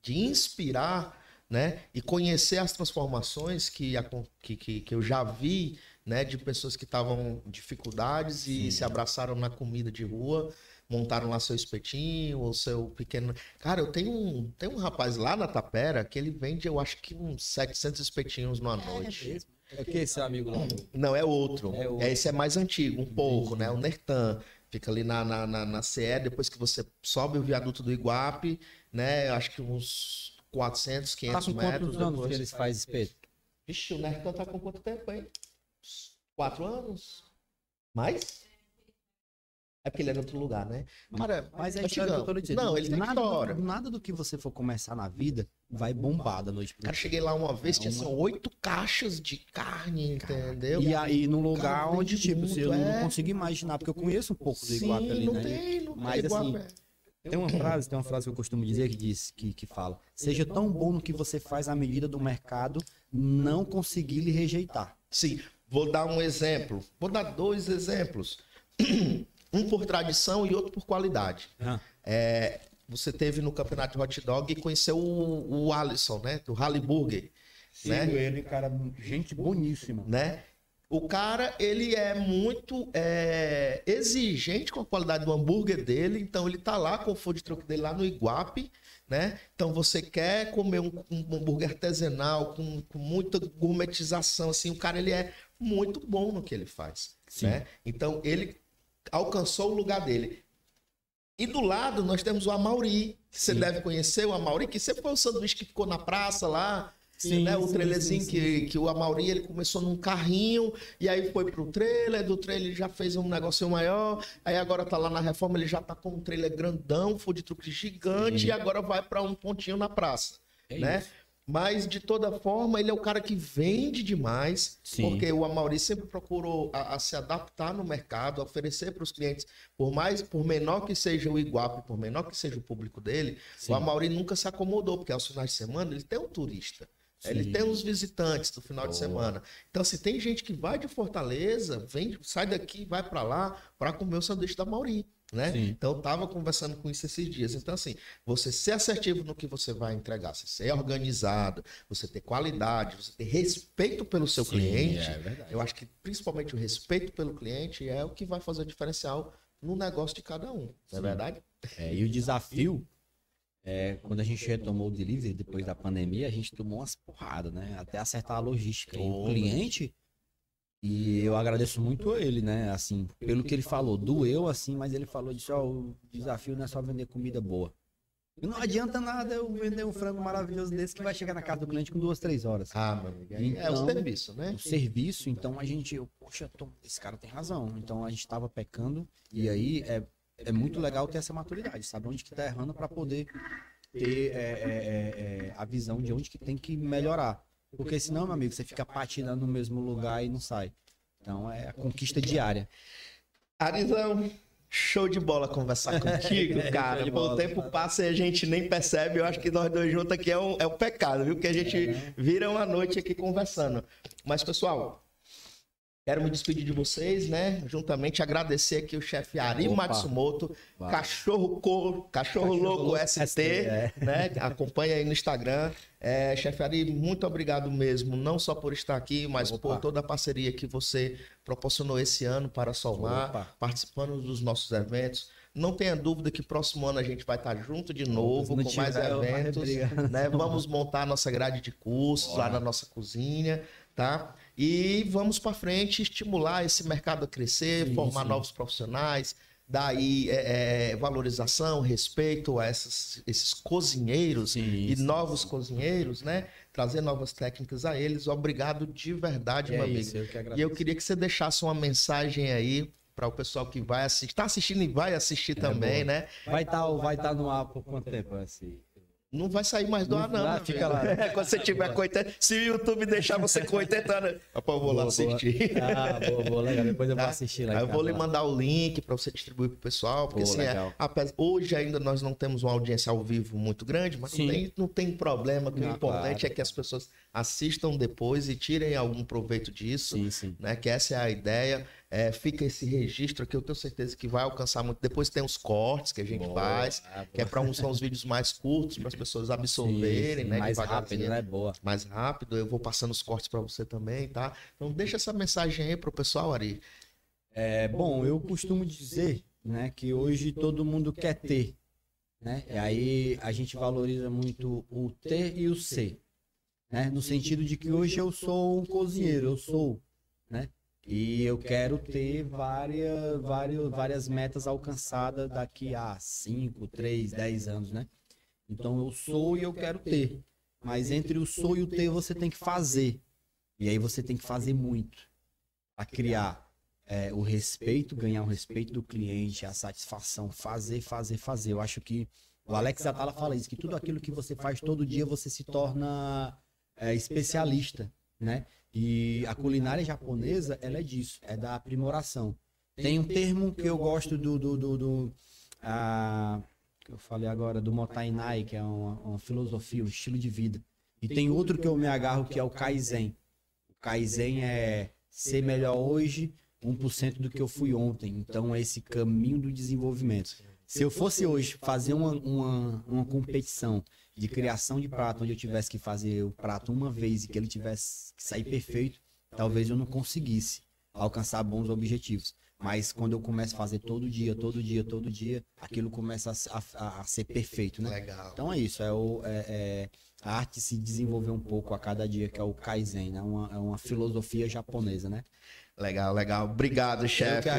de inspirar, né? E conhecer as transformações que, acon- que, que, que eu já vi, né? De pessoas que estavam em dificuldades e Sim. se abraçaram na comida de rua, montaram lá seu espetinho, ou seu pequeno. Cara, eu tenho um, tem um rapaz lá na Tapera que ele vende, eu acho que uns 700 espetinhos numa noite. É que esse amigo lá. Não, é outro. É outro. Esse é mais antigo, um pouco, né? O Nertan. Fica ali na, na, na, na CE, depois que você sobe o viaduto do Iguape, né? Acho que uns 400, Tá 500 com metros. quantos anos depois. que eles fazem espeto? Vixe, o Nertan tá com quanto tempo aí? Uns Quatro anos? Mais? É porque ele é de outro lugar, né? Cara, Mas é tá isso que eu tô dizendo. Não, ele tem nada, história. do, nada do que você for começar na vida vai bombar da noite pro Cara, cheguei lá uma vez, É tinha uma- assim, oito caixas de carne, entendeu? E aí, num lugar Cara, onde, tipo, muito, eu é. não consigo imaginar, porque eu conheço um pouco do Iguape ali, não né? tem, não Mas, tem assim, Iguape. Tem uma frase, tem uma frase que eu costumo dizer que diz que, que fala: seja tão bom no que você faz à medida do mercado não conseguir lhe rejeitar. Sim, vou dar um exemplo. Vou dar dois exemplos. Um por tradição e outro por qualidade. É, você teve no campeonato de hot dog e conheceu o, o Alisson, né? Do Rally Burger. Sim, Né? ele, cara, gente boníssima. né? O cara, ele é muito é, exigente com a qualidade do hambúrguer dele, então ele tá lá com o food truck dele lá no Iguape, né? Então você quer comer um, um hambúrguer artesanal com, com muita gourmetização, assim, o cara, ele é muito bom no que ele faz, Sim. né? Então ele alcançou o lugar dele. E do lado nós temos o Amauri, que você Sim. deve conhecer o Amauri, que sempre foi o sanduíche que ficou na praça lá, Sim, né? O sim, trailerzinho sim, que, que o Amauri ele começou num carrinho e aí foi pro trailer, do trailer ele já fez um negocinho maior, aí agora tá lá na reforma, ele já tá com um trailer grandão, food truck gigante e agora vai para um pontinho na praça, É né? isso. Mas de toda forma, ele é o cara que vende demais, Sim. porque o Amauri sempre procurou a, a se adaptar no mercado, oferecer para os clientes, por mais, por menor que seja o Iguape, por menor que seja o público dele, Sim. o Amauri nunca se acomodou, porque aos finais de semana ele tem um turista. Ele Sim. tem os visitantes do final de semana. Então, se tem gente que vai de Fortaleza, vem, sai daqui, vai para lá para comer o sanduíche da Mauri, né? Sim. Então, eu tava conversando com isso esses dias. Então, assim, você ser assertivo no que você vai entregar, você ser organizado, você ter qualidade, você ter respeito pelo seu Sim, cliente. é eu acho que principalmente o respeito pelo cliente é o que vai fazer o diferencial no negócio de cada um. Não é verdade? É, e o desafio, é, quando a gente retomou o delivery depois da pandemia, a gente tomou umas porradas, né? Até acertar a logística. E o cliente, e eu agradeço muito a ele, né? Assim, pelo que ele falou, doeu assim, mas ele falou disso, ó, o desafio não é só vender comida boa. E não adianta nada eu vender um frango maravilhoso desse que vai chegar na casa do cliente com duas, três horas. Ah, amigo. aí é o Então, serviço, né? o serviço, então a gente, eu, poxa, Tom, esse cara tem razão. Então a gente tava pecando e aí é, é muito legal ter essa maturidade, sabe onde que tá errando para poder ter é, é, é, é, a visão de onde que tem que melhorar. Porque senão, meu amigo, você fica patinando no mesmo lugar e não sai. Então é a conquista diária. Arizão, show de bola conversar contigo, cara. De Pô, o bola. tempo passa e a gente nem percebe. Eu acho que nós dois juntos aqui é um, é um pecado, viu? Porque a gente vira uma noite aqui conversando. Mas, pessoal, quero me despedir de vocês, né? Juntamente agradecer aqui o chefe Ari Opa. Matsumoto, Vai. cachorro, co... cachorro, louco Louco ST, ST, é. né? Acompanha aí no Instagram. É, chefe Ari, muito obrigado mesmo, não só por estar aqui, mas Opa. por toda a parceria que você proporcionou esse ano para a Solmar Opa. participando dos nossos eventos. Não tenha dúvida que próximo ano a gente vai estar junto de novo, não com mais eventos. Né? Vamos montar a nossa grade de cursos lá Bora. na nossa cozinha, tá? E vamos para frente estimular esse mercado a crescer, Sim, formar sim. novos profissionais, dar aí é, é, valorização, respeito a essas- esses cozinheiros Sim, e sim, novos cozinheiros, né? Trazer novas técnicas a eles. Obrigado de verdade, meu É amigo. isso, eu que E eu queria que você deixasse uma mensagem aí para o pessoal que vai assistir, está assistindo e vai assistir também, É boa. né? Vai estar vai tá no ar por quanto tempo assim? Não vai sair mais do ar, não. meu fica lá. Quando você tiver com 80, se o YouTube deixar você com 80 anos, Rapaz, eu vou lá Boa, boa. assistir. Ah, boa, boa, legal. Depois eu vou Tá? assistir lá. Aí eu vou casa lhe lá. mandar o link para você distribuir pro pessoal, porque Pô, assim, é, apesar- hoje ainda nós não temos uma audiência ao vivo muito grande, mas não tem, não tem problema, o Não, importante claro. é que as pessoas assistam depois e tirem algum proveito disso Sim, sim. né? Que essa é a ideia. É, fica esse registro aqui, eu tenho certeza que vai alcançar muito. Depois tem os cortes que a gente Boa, faz, boa. que é para uns são os vídeos mais curtos, para as pessoas absorverem, Sim, sim, né? Mais rápido, né? Boa. Mais rápido, eu vou passando os cortes para você também, tá? Então deixa essa mensagem aí pro pessoal, Ari. É, bom, eu costumo dizer, né? Que hoje todo mundo quer ter, né? E aí a gente valoriza muito o ter e o ser, né? No sentido de que hoje eu sou um cozinheiro, eu sou, né? E eu quero ter várias, várias, várias metas alcançadas daqui a 5, 3, 10 anos, né? Então eu sou e eu quero ter. Mas entre o sou e o ter você tem que fazer. E aí você tem que fazer muito. A criar é, o respeito, ganhar o respeito do cliente, a satisfação, fazer, fazer, fazer. Eu acho que o Alex Atala fala isso, que tudo aquilo que você faz todo dia você se torna é, especialista, né? E a culinária japonesa, ela é disso, é da aprimoração. Tem um termo que eu gosto do, do, do, do ah, que eu falei agora, do Motainai, que é uma, uma, filosofia, um estilo de vida. E tem outro que eu me agarro, que é o Kaizen. O Kaizen é ser melhor hoje 1% do que eu fui ontem. Então, é esse caminho do desenvolvimento. Se eu fosse hoje fazer uma, uma, uma competição de criação de prato, onde eu tivesse que fazer o prato uma vez e que ele tivesse que sair perfeito, talvez eu não conseguisse alcançar bons objetivos. Mas quando eu começo a fazer todo dia, todo dia, todo dia, aquilo começa a, a, a ser perfeito, né? Legal. Então é isso, é, o, é, é, a arte se desenvolver um pouco a cada dia, que é o Kaizen, né? Uma, é uma filosofia japonesa, né? Legal, legal. Obrigado, chefe.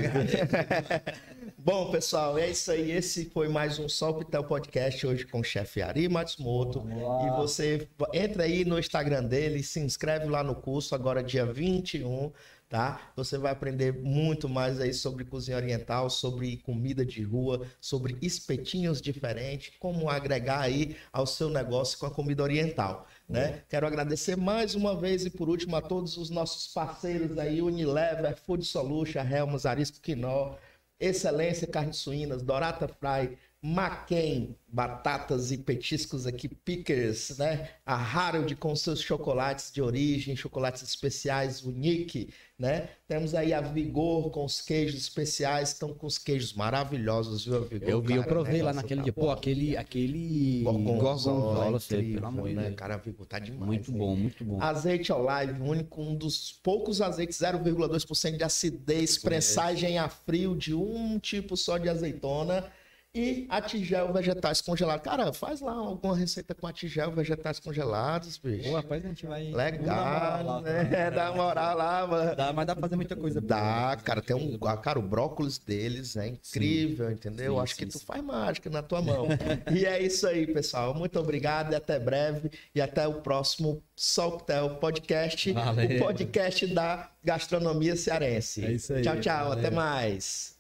Bom, pessoal, é isso aí. Esse foi mais um Solpitel Podcast hoje com o chefe Ari Matsumoto. E você entra aí no Instagram dele, se inscreve lá no curso, agora dia 21 tá? Você vai aprender muito mais aí sobre cozinha oriental, sobre comida de rua, sobre espetinhos diferentes, como agregar aí ao seu negócio com a comida oriental. Né? Quero agradecer mais uma vez e por último a todos os nossos parceiros aí, Unilever, Food Solution, Helmos, Arisco Quinó, Excelência Carnes Suínas, Dorata Fry, Maquem, batatas e petiscos aqui, pickers, né? A Harold com seus chocolates de origem, chocolates especiais, o Nick, né? Temos aí a Vigor com os queijos especiais, estão com os queijos maravilhosos, viu, Vigor? Eu vi, eu provei lá naquele tá dia. Pô, aquele, aquele gorgonzola, pelo amor né? Cara, a Vigor tá demais. Muito bom, muito bom. Azeite Olive, único, um dos poucos azeites 0,2% de acidez, pressagem a frio de um tipo só de azeitona e a tigel vegetais congelados. Cara, faz lá alguma receita com a tigel vegetais congelados, bicho. Pô, rapaz, a gente vai. Legal, lá, né? Dá moral lá, mano. Dá, mas dá pra fazer muita coisa. Dá, cara. Tem um. Cara, o brócolis deles é incrível, sim. entendeu? Sim, Acho sim, que tu faz mágica na tua mão. e é isso aí, pessoal. Muito obrigado e até breve. E até o próximo Soltel Podcast. Valeu. O podcast da gastronomia cearense. É isso aí. Tchau, tchau. Valeu. Até mais.